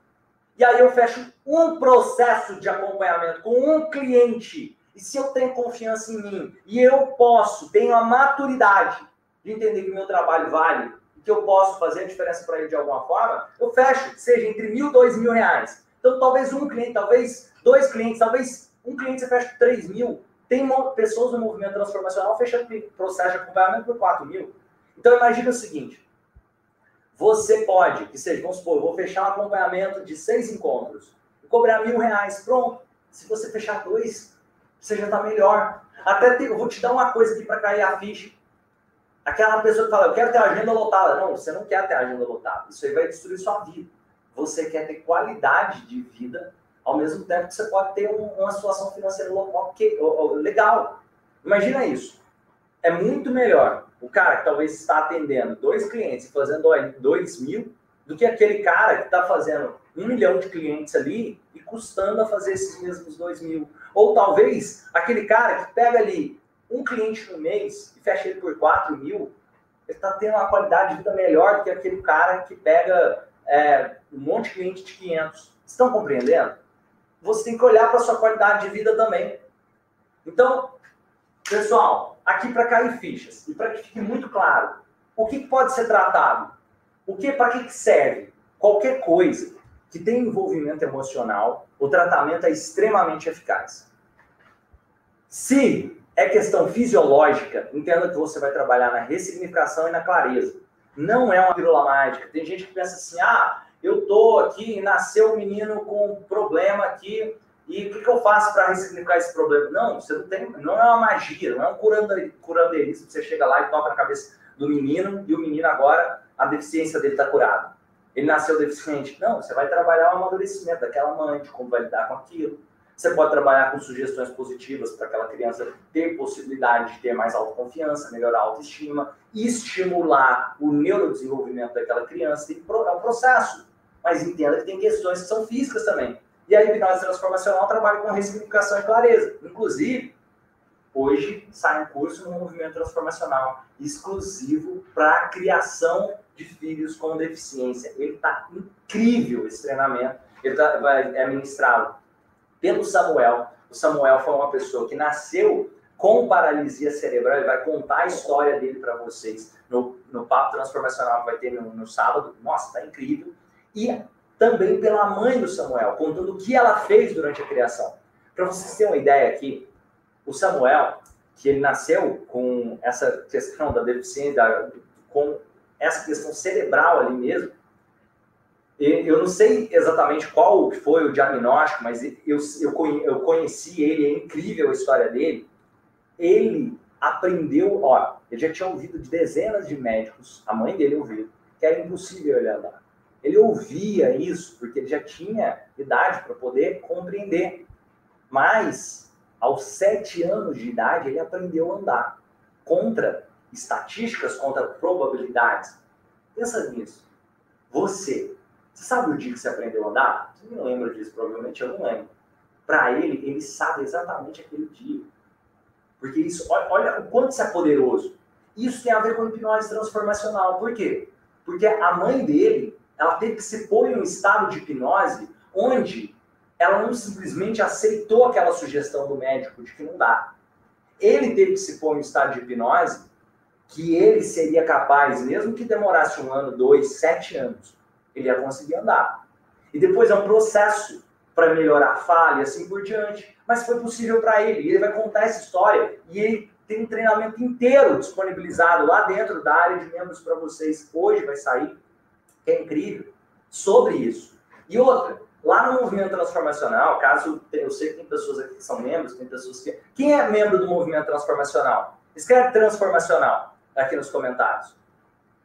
E aí eu fecho um processo de acompanhamento com um cliente. E se eu tenho confiança em mim e eu posso, tenho a maturidade de entender que meu trabalho vale e que eu posso fazer a diferença para ele de alguma forma, eu fecho, seja entre mil dois mil reais. Então, talvez um cliente, talvez dois clientes, talvez um cliente você fecha 3 mil. Tem pessoas no movimento transformacional fechando processo de acompanhamento por 4 mil. Então, imagine o seguinte. Você pode, que seja, vamos supor, eu vou fechar um acompanhamento de seis encontros cobrar mil reais. Pronto. Se você fechar dois, você já está melhor. Até te, eu vou te dar uma coisa aqui para cair a ficha. Aquela pessoa que fala, eu quero ter agenda lotada. Não, você não quer ter agenda lotada. Isso aí vai destruir sua vida você quer ter qualidade de vida, ao mesmo tempo que você pode ter um, uma situação financeira legal. Imagina isso. É muito melhor o cara que talvez está atendendo dois clientes e fazendo dois mil do que aquele cara que está fazendo um milhão de clientes ali e custando a fazer esses mesmos dois mil. Ou talvez aquele cara que pega ali um cliente no mês e fecha ele por quatro mil, ele está tendo uma qualidade de vida melhor do que aquele cara que pega é, um monte de cliente de 500. Estão compreendendo? Você tem que olhar para sua qualidade de vida também. Então, pessoal, aqui para cair fichas e para que fique muito claro, o que pode ser tratado? O que para que serve? Qualquer coisa que tem envolvimento emocional, o tratamento é extremamente eficaz. Se é questão fisiológica, entenda que você vai trabalhar na ressignificação e na clareza. Não é uma pílula mágica. Tem gente que pensa assim: ah, eu tô aqui, nasceu um menino com um problema aqui, e o que, que eu faço para ressignificar esse problema? Não, você não tem, não é uma magia, não é um curandeirismo. Você chega lá e toca na cabeça do menino, e o menino agora, a deficiência dele está curada. Ele nasceu deficiente. Não, você vai trabalhar o amadurecimento daquela mãe, de como vai lidar com aquilo. Você pode trabalhar com sugestões positivas para aquela criança ter possibilidade de ter mais autoconfiança, melhorar a autoestima, estimular o neurodesenvolvimento daquela criança. É um processo. Mas entenda que tem questões que são físicas também. E a hipnose transformacional trabalha com ressignificação e clareza. Inclusive, hoje sai um curso no movimento transformacional exclusivo para a criação de filhos com deficiência. Ele está incrível esse treinamento. Ele tá, vai, é ministrado pelo Samuel. O Samuel foi uma pessoa que nasceu com paralisia cerebral. Ele vai contar a história dele para vocês no, no Papo Transformacional que vai ter no, no sábado. Nossa, tá incrível. E também pela mãe do Samuel, contando o que ela fez durante a criação. Para vocês terem uma ideia aqui, o Samuel, que ele nasceu com essa questão da deficiência, com essa questão cerebral ali mesmo, eu não sei exatamente qual foi o diagnóstico, mas eu, eu, conheci ele, é incrível a história dele. Ele aprendeu, ó, ele já tinha ouvido de dezenas de médicos, a mãe dele ouviu, que era impossível ele andar. Ele ouvia isso porque ele já tinha idade para poder compreender. Mas, aos sete anos de idade, ele aprendeu a andar contra estatísticas, contra probabilidades. Pensa nisso. Você, você sabe o dia que você aprendeu a andar? Você não lembra disso, provavelmente eu não lembro. Para ele, ele sabe exatamente aquele dia. Porque isso, olha, o quanto isso é poderoso. Isso tem a ver com hipnose transformacional. Por quê? Porque a mãe dele, ela teve que se pôr em um estado de hipnose onde ela não simplesmente aceitou aquela sugestão do médico de que não dá. Ele teve que se pôr em um estado de hipnose que ele seria capaz, mesmo que demorasse um ano, dois, sete anos, ele ia conseguir andar. E depois é um processo para melhorar a falha assim por diante. Mas foi possível para ele. E ele vai contar essa história. E ele tem um treinamento inteiro disponibilizado lá dentro da área de membros para vocês. Hoje vai sair, que é incrível, sobre isso. E outra, lá no movimento transformacional, caso eu sei que tem pessoas aqui que são membros, tem pessoas que. Quem é membro do movimento transformacional? Escreve transformacional aqui nos comentários.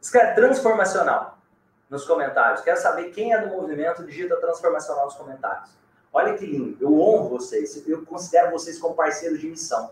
Escreve transformacional nos comentários. Quero saber quem é do movimento, digita transformacional nos comentários. Olha que lindo, eu honro vocês, eu considero vocês como parceiros de missão.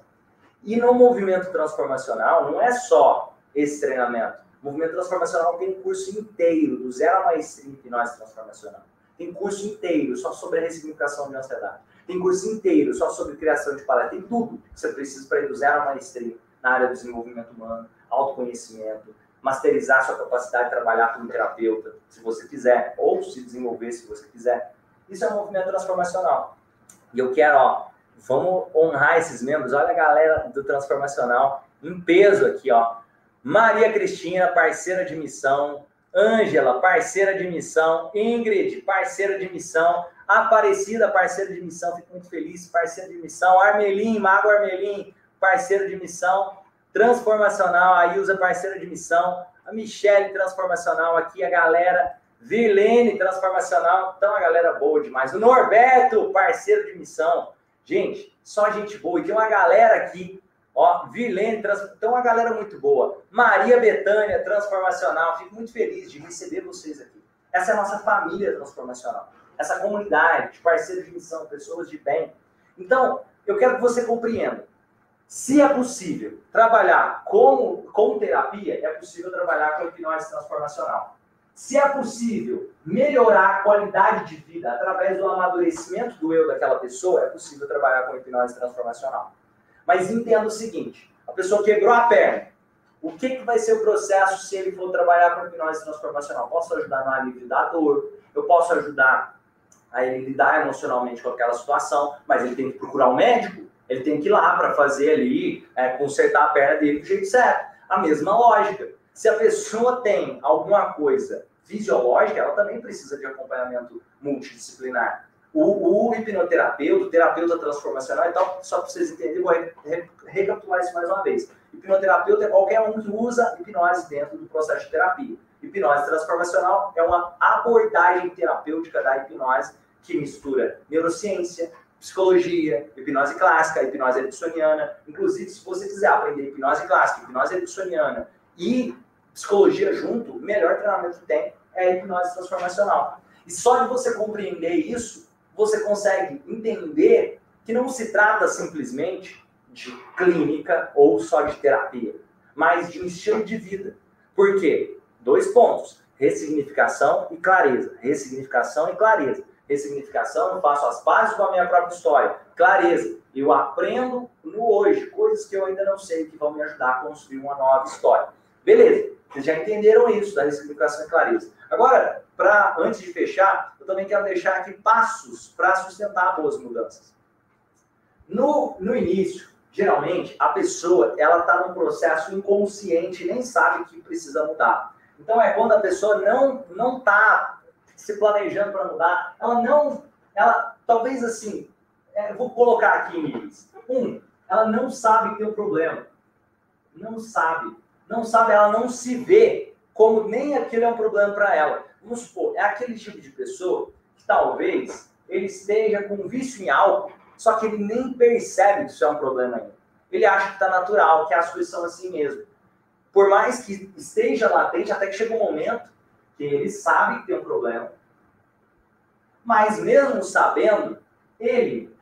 E no movimento transformacional, não é só esse treinamento. Movimento transformacional tem um curso inteiro, do zero a maestria em hipnose transformacional. Tem curso inteiro só sobre a ressignificação de ansiedade. Tem curso inteiro só sobre criação de paleta. Tem tudo que você precisa para ir do zero a maestria na área do desenvolvimento humano, autoconhecimento, masterizar sua capacidade de trabalhar como terapeuta, se você quiser, ou se desenvolver se você quiser. Isso é um movimento transformacional. E eu quero, ó, vamos honrar esses membros. Olha a galera do transformacional em peso aqui, ó. Maria Cristina, parceira de missão. Ângela, parceira de missão. Ingrid, parceira de missão. Aparecida, parceira de missão. Fico muito feliz, parceira de missão. Armelim, Mago Armelim, parceiro de missão transformacional, a Ilza, parceira de missão, a Michelle, transformacional aqui, a galera, Vilene, transformacional, então a galera boa demais. O Norberto, parceiro de missão. Gente, só gente boa. E tem uma galera aqui, ó, Vilene, trans... então uma galera muito boa. Maria Betânia, transformacional. Fico muito feliz de receber vocês aqui. Essa é a nossa família transformacional. Essa comunidade de parceiros de missão, pessoas de bem. Então, eu quero que você compreenda se é possível trabalhar com, com terapia, é possível trabalhar com hipnose transformacional. Se é possível melhorar a qualidade de vida através do amadurecimento do eu daquela pessoa, é possível trabalhar com hipnose transformacional. Mas entenda o seguinte: a pessoa quebrou a perna. O que, que vai ser o processo se ele for trabalhar com hipnose transformacional? Posso ajudar no alívio da dor, eu posso ajudar a ele lidar emocionalmente com aquela situação, mas ele tem que procurar um médico ele tem que ir lá para fazer ali, é, consertar a perna dele do jeito certo. A mesma lógica. Se a pessoa tem alguma coisa fisiológica, ela também precisa de acompanhamento multidisciplinar. O, o hipnoterapeuta, o terapeuta transformacional, então, só para vocês entenderem, vou re, re, recapitular isso mais uma vez. Hipnoterapeuta é qualquer um que usa hipnose dentro do processo de terapia. Hipnose transformacional é uma abordagem terapêutica da hipnose que mistura neurociência, psicologia, hipnose clássica, hipnose ericksoniana. Inclusive, se você quiser aprender hipnose clássica, hipnose ericksoniana e psicologia junto, o melhor treinamento que tem é a hipnose transformacional. E só de você compreender isso, você consegue entender que não se trata simplesmente de clínica ou só de terapia, mas de um estilo de vida. Por quê? Dois pontos: ressignificação e clareza. Ressignificação e clareza ressignificação, eu faço as bases da minha própria história. Clareza, eu aprendo no hoje, coisas que eu ainda não sei que vão me ajudar a construir uma nova história. Beleza, vocês já entenderam isso da ressignificação e clareza. Agora, pra, antes de fechar, eu também quero deixar aqui passos para sustentar boas mudanças. No, no início, geralmente, a pessoa ela está num processo inconsciente nem sabe que precisa mudar. Então, é quando a pessoa não não está se planejando para mudar, ela não, ela talvez assim, é, vou colocar aqui em níveis. Um, ela não sabe que tem um problema. Não sabe. Não sabe, ela não se vê como nem aquilo é um problema para ela. Vamos supor, é aquele tipo de pessoa que talvez ele esteja com vício em álcool, só que ele nem percebe que isso é um problema ainda. Ele acha que está natural, que as coisas são assim mesmo. Por mais que esteja latente, até que chega um momento que ele sabe que tem um problema, mas mesmo sabendo, ele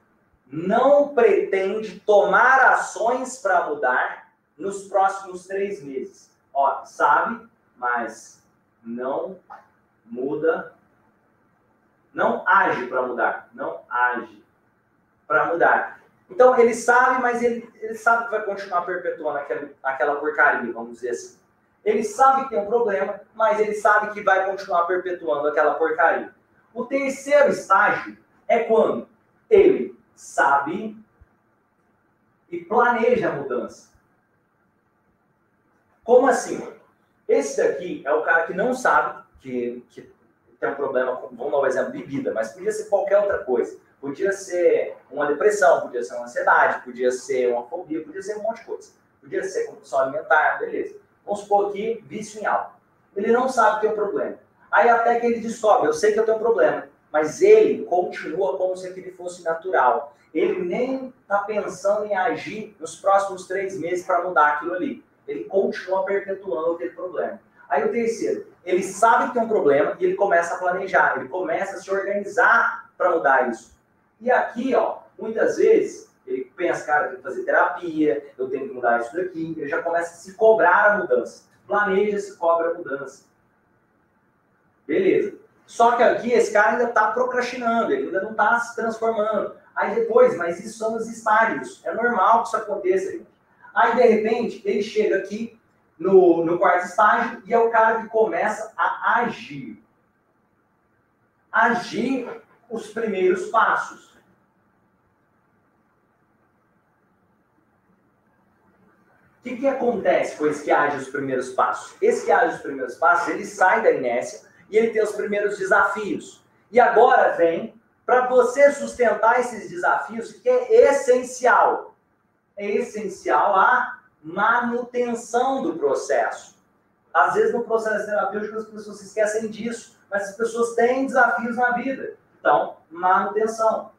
não pretende tomar ações para mudar nos próximos três meses. Ó, sabe, mas não muda, não age para mudar, não age para mudar. Então ele sabe, mas ele, ele sabe que vai continuar perpetuando aquela, aquela porcaria, vamos dizer assim. Ele sabe que tem um problema, mas ele sabe que vai continuar perpetuando aquela porcaria. O terceiro estágio é quando ele sabe e planeja a mudança. Como assim? Esse daqui é o cara que não sabe que, que tem um problema, com, vamos dar um exemplo, bebida, mas podia ser qualquer outra coisa. Podia ser uma depressão, podia ser uma ansiedade, podia ser uma fobia, podia ser um monte de coisa. Podia ser compulsão alimentar, beleza. Vamos supor aqui, vício em álcool. Ele não sabe que tem um problema. Aí até que ele descobre, eu sei que eu tenho um problema, mas ele continua como se ele fosse natural. Ele nem está pensando em agir nos próximos três meses para mudar aquilo ali. Ele continua perpetuando aquele problema. Aí o terceiro, ele sabe que tem um problema e ele começa a planejar, ele começa a se organizar para mudar isso. E aqui, ó, muitas vezes, ele pensa, cara, eu tenho que fazer terapia, eu tenho que mudar isso daqui, ele já começa a se cobrar a mudança. Planeja, se cobra a mudança. Beleza. Só que aqui esse cara ainda está procrastinando, ele ainda não está se transformando. Aí depois, mas isso são os estágios. É normal que isso aconteça, gente. Aí, de repente, ele chega aqui no, no quarto estágio e é o cara que começa a agir. Agir os primeiros passos. O que, que acontece com esse que age os primeiros passos? Esse que age os primeiros passos, ele sai da inércia e ele tem os primeiros desafios. E agora vem para você sustentar esses desafios, que é essencial. É essencial a manutenção do processo. Às vezes, no processo terapêutico, as pessoas se esquecem disso, mas as pessoas têm desafios na vida. Então, manutenção.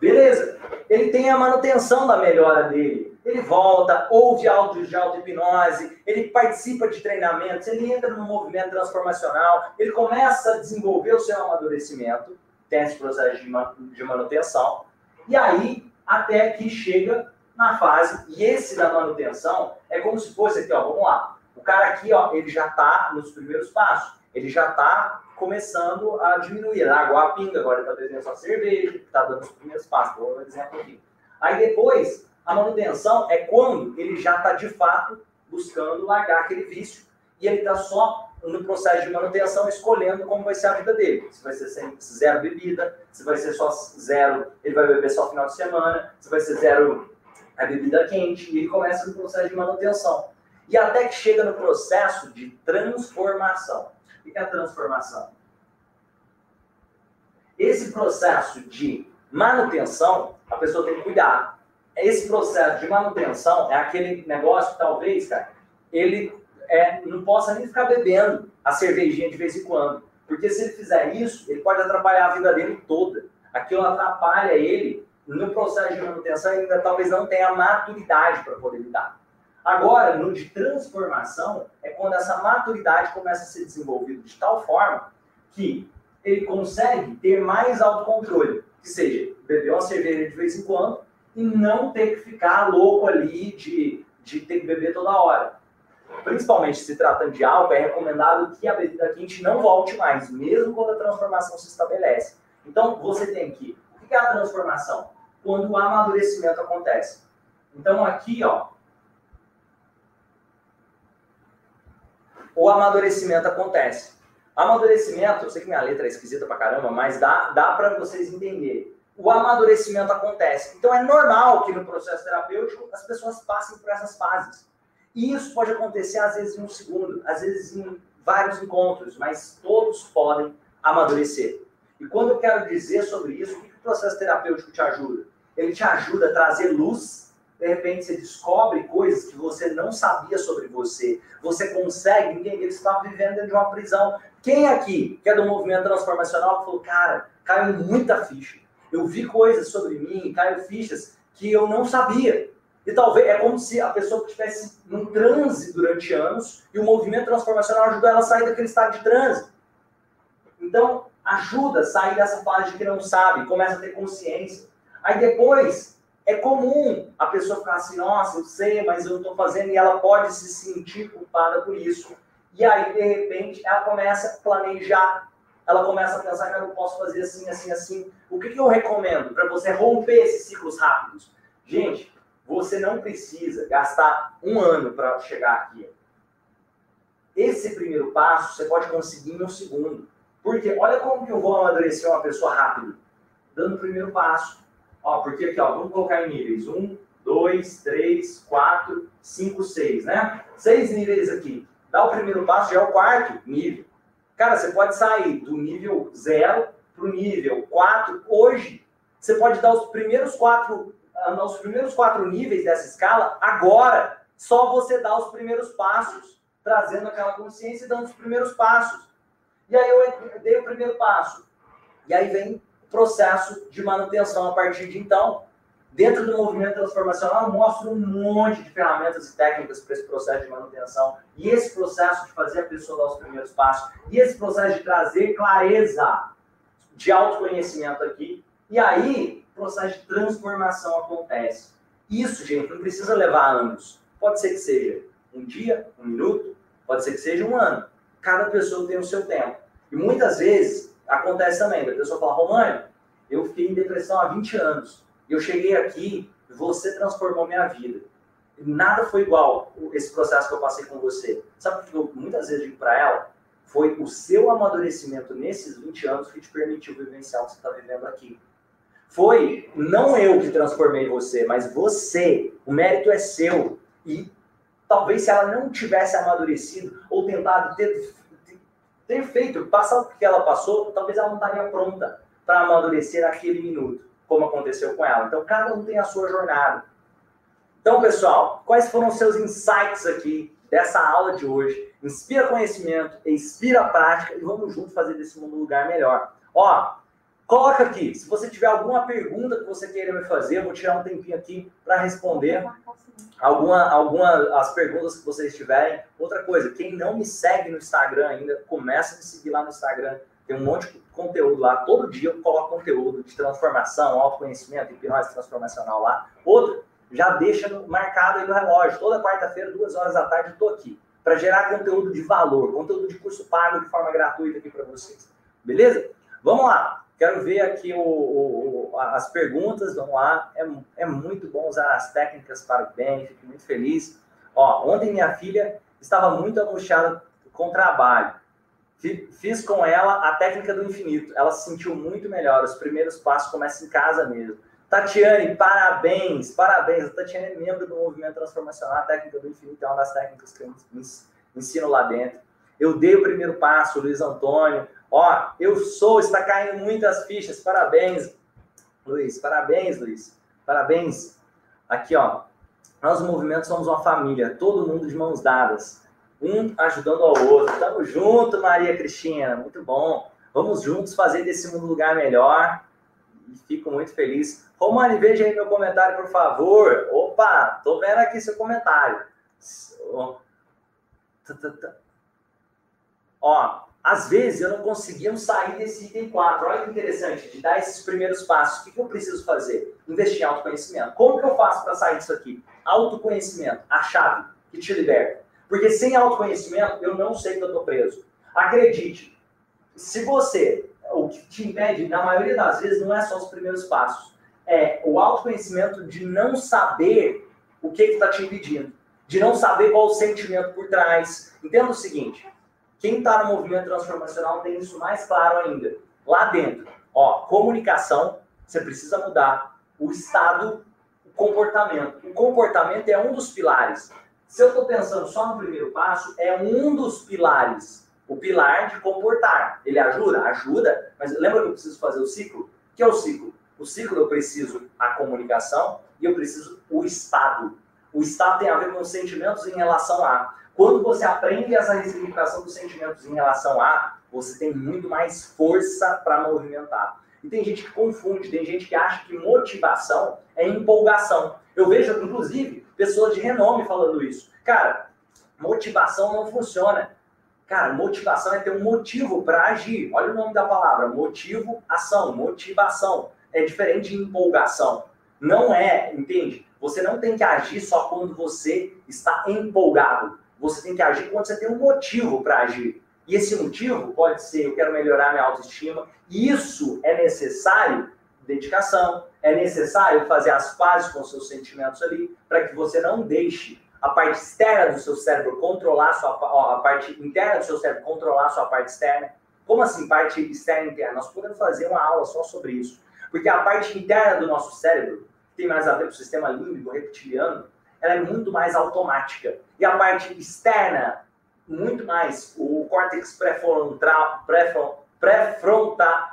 Beleza. Ele tem a manutenção da melhora dele. Ele volta, ouve áudios de auto-hipnose, ele participa de treinamentos, ele entra no movimento transformacional, ele começa a desenvolver o seu amadurecimento, tem esse processo de manutenção, e aí até que chega na fase, e esse da manutenção é como se fosse aqui, ó, vamos lá. O cara aqui, ó, ele já está nos primeiros passos, ele já está começando a diminuir. A água a pinga, agora ele está bebendo só cerveja, está dando os primeiros passos. Vou dar um exemplo aqui. Aí depois, a manutenção é quando ele já está de fato buscando largar aquele vício e ele está só no processo de manutenção escolhendo como vai ser a vida dele. Se vai ser sem, zero bebida, se vai ser só zero, ele vai beber só final de semana, se vai ser zero a bebida quente, e ele começa no processo de manutenção. E até que chega no processo de transformação. O que é a transformação? Esse processo de manutenção, a pessoa tem que cuidar. Esse processo de manutenção é aquele negócio que talvez, cara, ele é, não possa nem ficar bebendo a cervejinha de vez em quando. Porque se ele fizer isso, ele pode atrapalhar a vida dele toda. Aquilo atrapalha ele no processo de manutenção, ele ainda talvez não tenha maturidade para poder lidar. Agora, no de transformação, é quando essa maturidade começa a ser desenvolvida de tal forma que ele consegue ter mais autocontrole. Que seja, beber uma cerveja de vez em quando e não ter que ficar louco ali de, de ter que beber toda hora principalmente se tratando de álcool, é recomendado que a bebida quente não volte mais, mesmo quando a transformação se estabelece. Então, você tem que. O que é a transformação? Quando o amadurecimento acontece. Então, aqui, ó. O amadurecimento acontece. Amadurecimento, eu sei que minha letra é esquisita pra caramba, mas dá, dá para vocês entenderem. O amadurecimento acontece. Então, é normal que no processo terapêutico as pessoas passem por essas fases. E isso pode acontecer às vezes em um segundo, às vezes em vários encontros, mas todos podem amadurecer. E quando eu quero dizer sobre isso, o que o processo terapêutico te ajuda? Ele te ajuda a trazer luz de repente você descobre coisas que você não sabia sobre você. Você consegue entender que você estava vivendo dentro de uma prisão. Quem aqui, que é do movimento transformacional, falou, cara, caiu muita ficha. Eu vi coisas sobre mim, caiu fichas que eu não sabia. E talvez é como se a pessoa estivesse num transe durante anos e o movimento transformacional ajudou ela a sair daquele estado de transe. Então, ajuda a sair dessa fase de que não sabe, começa a ter consciência. Aí depois, é comum a pessoa ficar assim, nossa, eu sei, mas eu não estou fazendo, e ela pode se sentir culpada por isso. E aí, de repente, ela começa a planejar, ela começa a pensar que eu posso fazer assim, assim, assim. O que, que eu recomendo para você romper esses ciclos rápidos? Gente, você não precisa gastar um ano para chegar aqui. Esse primeiro passo você pode conseguir em um segundo. Porque olha como que eu vou amadurecer uma pessoa rápido. Dando o primeiro passo. Ó, porque aqui, ó, vamos colocar em níveis. Um, dois, três, quatro, cinco, seis, né? Seis níveis aqui. Dá o primeiro passo, já é o quarto nível. Cara, você pode sair do nível zero para o nível quatro hoje. Você pode dar os primeiros quatro nos primeiros quatro níveis dessa escala, agora só você dá os primeiros passos, trazendo aquela consciência e dando os primeiros passos. E aí eu dei o primeiro passo. E aí vem o processo de manutenção a partir de então. Dentro do movimento transformacional, eu mostro um monte de ferramentas e técnicas para esse processo de manutenção. E esse processo de fazer a pessoa dar os primeiros passos. E esse processo de trazer clareza de autoconhecimento aqui. E aí, processo de transformação acontece. Isso, gente, não precisa levar anos. Pode ser que seja um dia, um minuto, pode ser que seja um ano. Cada pessoa tem o seu tempo. E muitas vezes acontece também, a pessoa fala, Românio, eu fiquei em depressão há 20 anos. Eu cheguei aqui, você transformou minha vida. Nada foi igual esse processo que eu passei com você. Sabe o que eu muitas vezes digo para ela? Foi o seu amadurecimento nesses 20 anos que te permitiu vivenciar o que você está vivendo aqui. Foi não eu que transformei você, mas você. O mérito é seu. E talvez se ela não tivesse amadurecido ou tentado ter, ter feito, passar o que ela passou, talvez ela não estaria pronta para amadurecer naquele minuto, como aconteceu com ela. Então, cada um tem a sua jornada. Então, pessoal, quais foram os seus insights aqui dessa aula de hoje? Inspira conhecimento, inspira prática e vamos juntos fazer desse mundo um lugar melhor. Ó, Coloca aqui, se você tiver alguma pergunta que você queira me fazer, eu vou tirar um tempinho aqui para responder alguma, alguma as perguntas que vocês tiverem. Outra coisa, quem não me segue no Instagram ainda, começa a me seguir lá no Instagram. Tem um monte de conteúdo lá. Todo dia eu coloco conteúdo de transformação, autoconhecimento, hipnose transformacional lá. Outro, já deixa marcado aí no relógio. Toda quarta-feira, duas horas da tarde, eu estou aqui para gerar conteúdo de valor, conteúdo de curso pago de forma gratuita aqui para vocês. Beleza? Vamos lá. Quero ver aqui o, o, as perguntas, vamos lá. É, é muito bom usar as técnicas para o bem, fico muito feliz. Ó, ontem minha filha estava muito angustiada com o trabalho. Fiz com ela a técnica do infinito. Ela se sentiu muito melhor. Os primeiros passos começam em casa mesmo. Tatiane, parabéns, parabéns. A Tatiane é membro do movimento transformacional. A técnica do infinito é uma das técnicas que eu ensino lá dentro. Eu dei o primeiro passo, Luiz Antônio. Ó, eu sou, está caindo muitas fichas. Parabéns, Luiz. Parabéns, Luiz. Parabéns. Aqui, ó. Nós, movimentos, somos uma família, todo mundo de mãos dadas, um ajudando ao outro. Tamo junto, Maria Cristina. Muito bom. Vamos juntos fazer desse mundo um lugar melhor. E fico muito feliz. Romani, veja aí meu comentário, por favor. Opa, tô vendo aqui seu comentário. Ó, às vezes eu não conseguia sair desse item 4. Olha que interessante, de dar esses primeiros passos. O que, eu preciso fazer? Investir em autoconhecimento. Como que eu faço para sair disso aqui? Autoconhecimento, a chave que te liberta. Porque sem autoconhecimento, eu não sei que eu estou preso. Acredite, se você, o que te impede, na maioria das vezes, não é só os primeiros passos. É o autoconhecimento de não saber o que está te impedindo. De não saber qual o sentimento por trás. Entenda o seguinte, quem está no movimento transformacional tem isso mais claro ainda. Lá dentro, ó, comunicação, você precisa mudar. O estado, o comportamento. O comportamento é um dos pilares. Se eu estou pensando só no primeiro passo, é um dos pilares. O pilar de comportar. Ele ajuda? Ajuda. Mas lembra que eu preciso fazer o ciclo? O que é o ciclo? O ciclo eu preciso a comunicação e eu preciso o estado. O estado tem a ver com os sentimentos em relação a. Quando você aprende essa ressignificação dos sentimentos em relação a, você tem muito mais força para movimentar. E tem gente que confunde, tem gente que acha que motivação é empolgação. Eu vejo, inclusive, pessoas de renome falando isso. Cara, motivação não funciona. Cara, motivação é ter um motivo para agir. Olha o nome da palavra: motivo, ação, motivação. É diferente de empolgação. Não é, entende? Você não tem que agir só quando você está empolgado. Você tem que agir quando você tem um motivo para agir. E esse motivo pode ser: eu quero melhorar minha autoestima. E isso é necessário dedicação, é necessário fazer as pazes com seus sentimentos ali, para que você não deixe a parte externa do seu cérebro controlar a sua ó, a parte interna do seu cérebro controlar a sua parte externa. Como assim, parte externa e interna? Nós podemos fazer uma aula só sobre isso. Porque a parte interna do nosso cérebro, tem mais a ver com o sistema límbico reptiliano, ela é muito mais automática. E a parte externa, muito mais, o córtex pré-frontal, pré-frontal,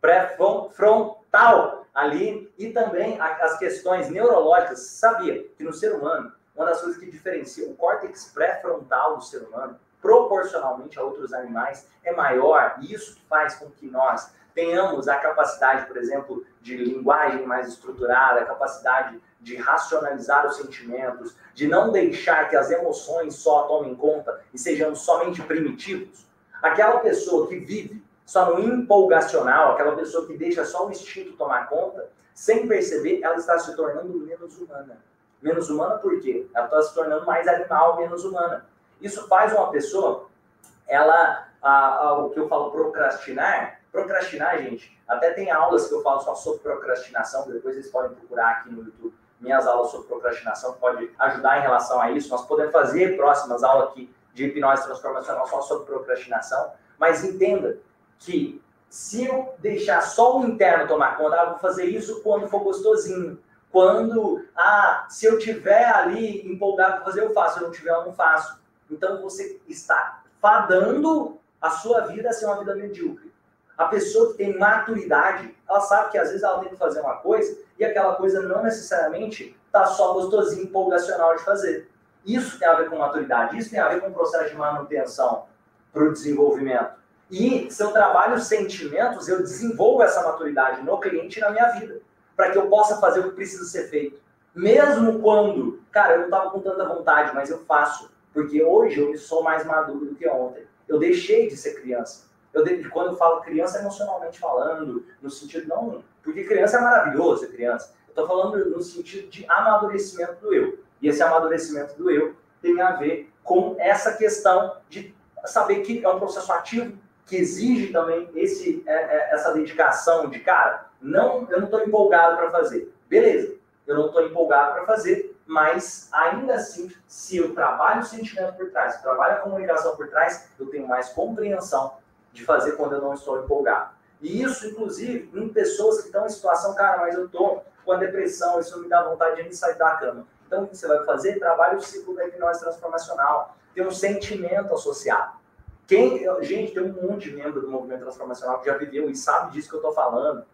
pré-frontal ali, e também as questões neurológicas. Sabia que no ser humano, uma das coisas que diferencia o córtex pré-frontal do ser humano, proporcionalmente a outros animais, é maior. E isso faz com que nós tenhamos a capacidade, por exemplo, de linguagem mais estruturada, a capacidade de racionalizar os sentimentos, de não deixar que as emoções só tomem conta e sejamos somente primitivos. Aquela pessoa que vive só no empolgacional, aquela pessoa que deixa só o instinto tomar conta, sem perceber, ela está se tornando menos humana. Menos humana por quê? Ela está se tornando mais animal, menos humana. Isso faz uma pessoa, ela, a, a, o que eu falo procrastinar, procrastinar, gente, até tem aulas que eu falo só sobre procrastinação, depois vocês podem procurar aqui no YouTube minhas aulas sobre procrastinação, pode ajudar em relação a isso. Nós podemos fazer próximas aulas aqui de hipnose transformacional só sobre procrastinação, mas entenda que se eu deixar só o interno tomar conta, eu vou fazer isso quando for gostosinho. Quando, ah, se eu tiver ali empolgado para fazer, eu faço. Se eu não tiver, eu não faço. Então você está fadando a sua vida a ser uma vida medíocre. A pessoa que tem maturidade, ela sabe que às vezes ela tem que fazer uma coisa e aquela coisa não necessariamente está só gostosinho, empolgacional de fazer. Isso tem a ver com maturidade, isso tem a ver com o processo de manutenção para o desenvolvimento. E se eu trabalho sentimentos, eu desenvolvo essa maturidade no cliente e na minha vida para que eu possa fazer o que precisa ser feito. Mesmo quando, cara, eu não estava com tanta vontade, mas eu faço. Porque hoje eu sou mais maduro do que ontem. Eu deixei de ser criança. Eu. Quando eu falo criança, emocionalmente falando, no sentido não. Porque criança é maravilhoso ser criança. Eu estou falando no sentido de amadurecimento do eu. E esse amadurecimento do eu tem a ver com essa questão de saber que é um processo ativo que exige também esse, é, é, essa dedicação de, cara, não, eu não estou empolgado para fazer. Beleza, eu não estou empolgado para fazer, mas ainda assim, se eu trabalho o sentimento por trás, se eu trabalho a comunicação por trás, eu tenho mais compreensão de fazer quando eu não estou empolgado. E isso, inclusive, em pessoas que estão em situação, cara, mas eu estou com a depressão, isso me dá vontade de sair da cama. Então, o que você vai fazer? Trabalhe o ciclo da hipnose transformacional. Tem um sentimento associado. Quem, gente, tem um monte de membro do movimento transformacional que já viveu e sabe disso que eu estou falando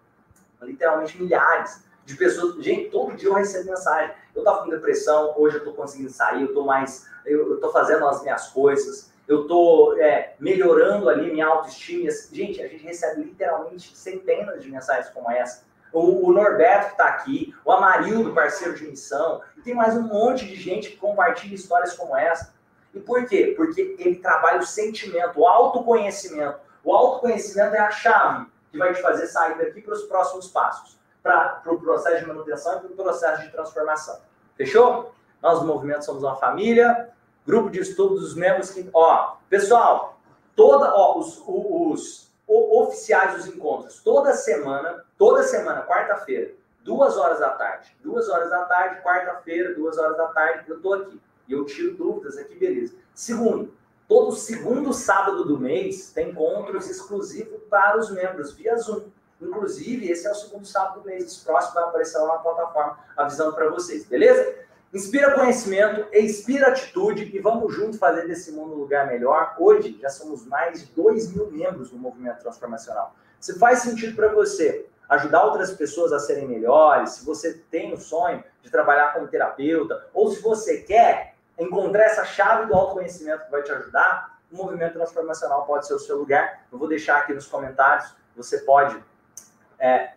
literalmente milhares de pessoas. Gente, todo dia eu recebo mensagem. Eu estava com depressão, hoje eu estou conseguindo sair, eu estou mais. Eu estou fazendo as minhas coisas, eu estou é, melhorando ali minha autoestima. Gente, a gente recebe literalmente centenas de mensagens como essa. O, o Norberto que está aqui, o Amarildo, parceiro de missão, e tem mais um monte de gente que compartilha histórias como essa. E por quê? Porque ele trabalha o sentimento, o autoconhecimento. O autoconhecimento é a chave que vai te fazer sair daqui para os próximos passos, para o pro processo de manutenção e para o processo de transformação. Fechou? Nós do movimento somos uma família, grupo de estudo dos membros que. Ó, pessoal, toda, ó, os, os, os oficiais dos encontros, toda semana, toda semana, quarta-feira, duas horas da tarde. Duas horas da tarde, quarta-feira, duas horas da tarde, eu estou aqui. E eu tiro dúvidas aqui, beleza. Segundo, Todo segundo sábado do mês tem encontros exclusivos para os membros via Zoom. Inclusive, esse é o segundo sábado do mês. Esse próximo vai aparecer lá na plataforma avisando para vocês, beleza? Inspira conhecimento, inspira atitude e vamos juntos fazer desse mundo um lugar melhor. Hoje já somos mais de 2 mil membros do movimento transformacional. Se faz sentido para você ajudar outras pessoas a serem melhores, se você tem o sonho de trabalhar como terapeuta, ou se você quer encontrar essa chave do autoconhecimento que vai te ajudar, o movimento transformacional pode ser o seu lugar. Eu vou deixar aqui nos comentários, você pode é,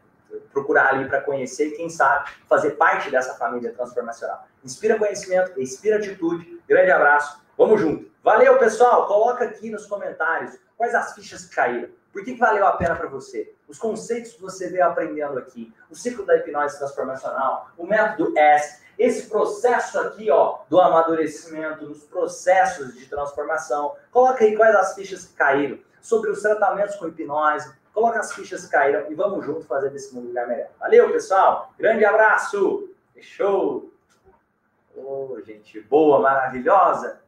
procurar ali para conhecer quem sabe, fazer parte dessa família transformacional. Inspira conhecimento, inspira atitude. Grande abraço, vamos junto. Valeu, pessoal! Coloca aqui nos comentários quais as fichas que caíram. Por que, que valeu a pena para você? Os conceitos que você veio aprendendo aqui, o ciclo da hipnose transformacional, o método S, esse processo aqui, ó, do amadurecimento, nos processos de transformação. Coloca aí quais as fichas que caíram sobre os tratamentos com hipnose. Coloca as fichas caíram e vamos junto fazer desse mundo lugar melhor. Valeu, pessoal. Grande abraço. Fechou. Oh, gente boa, maravilhosa.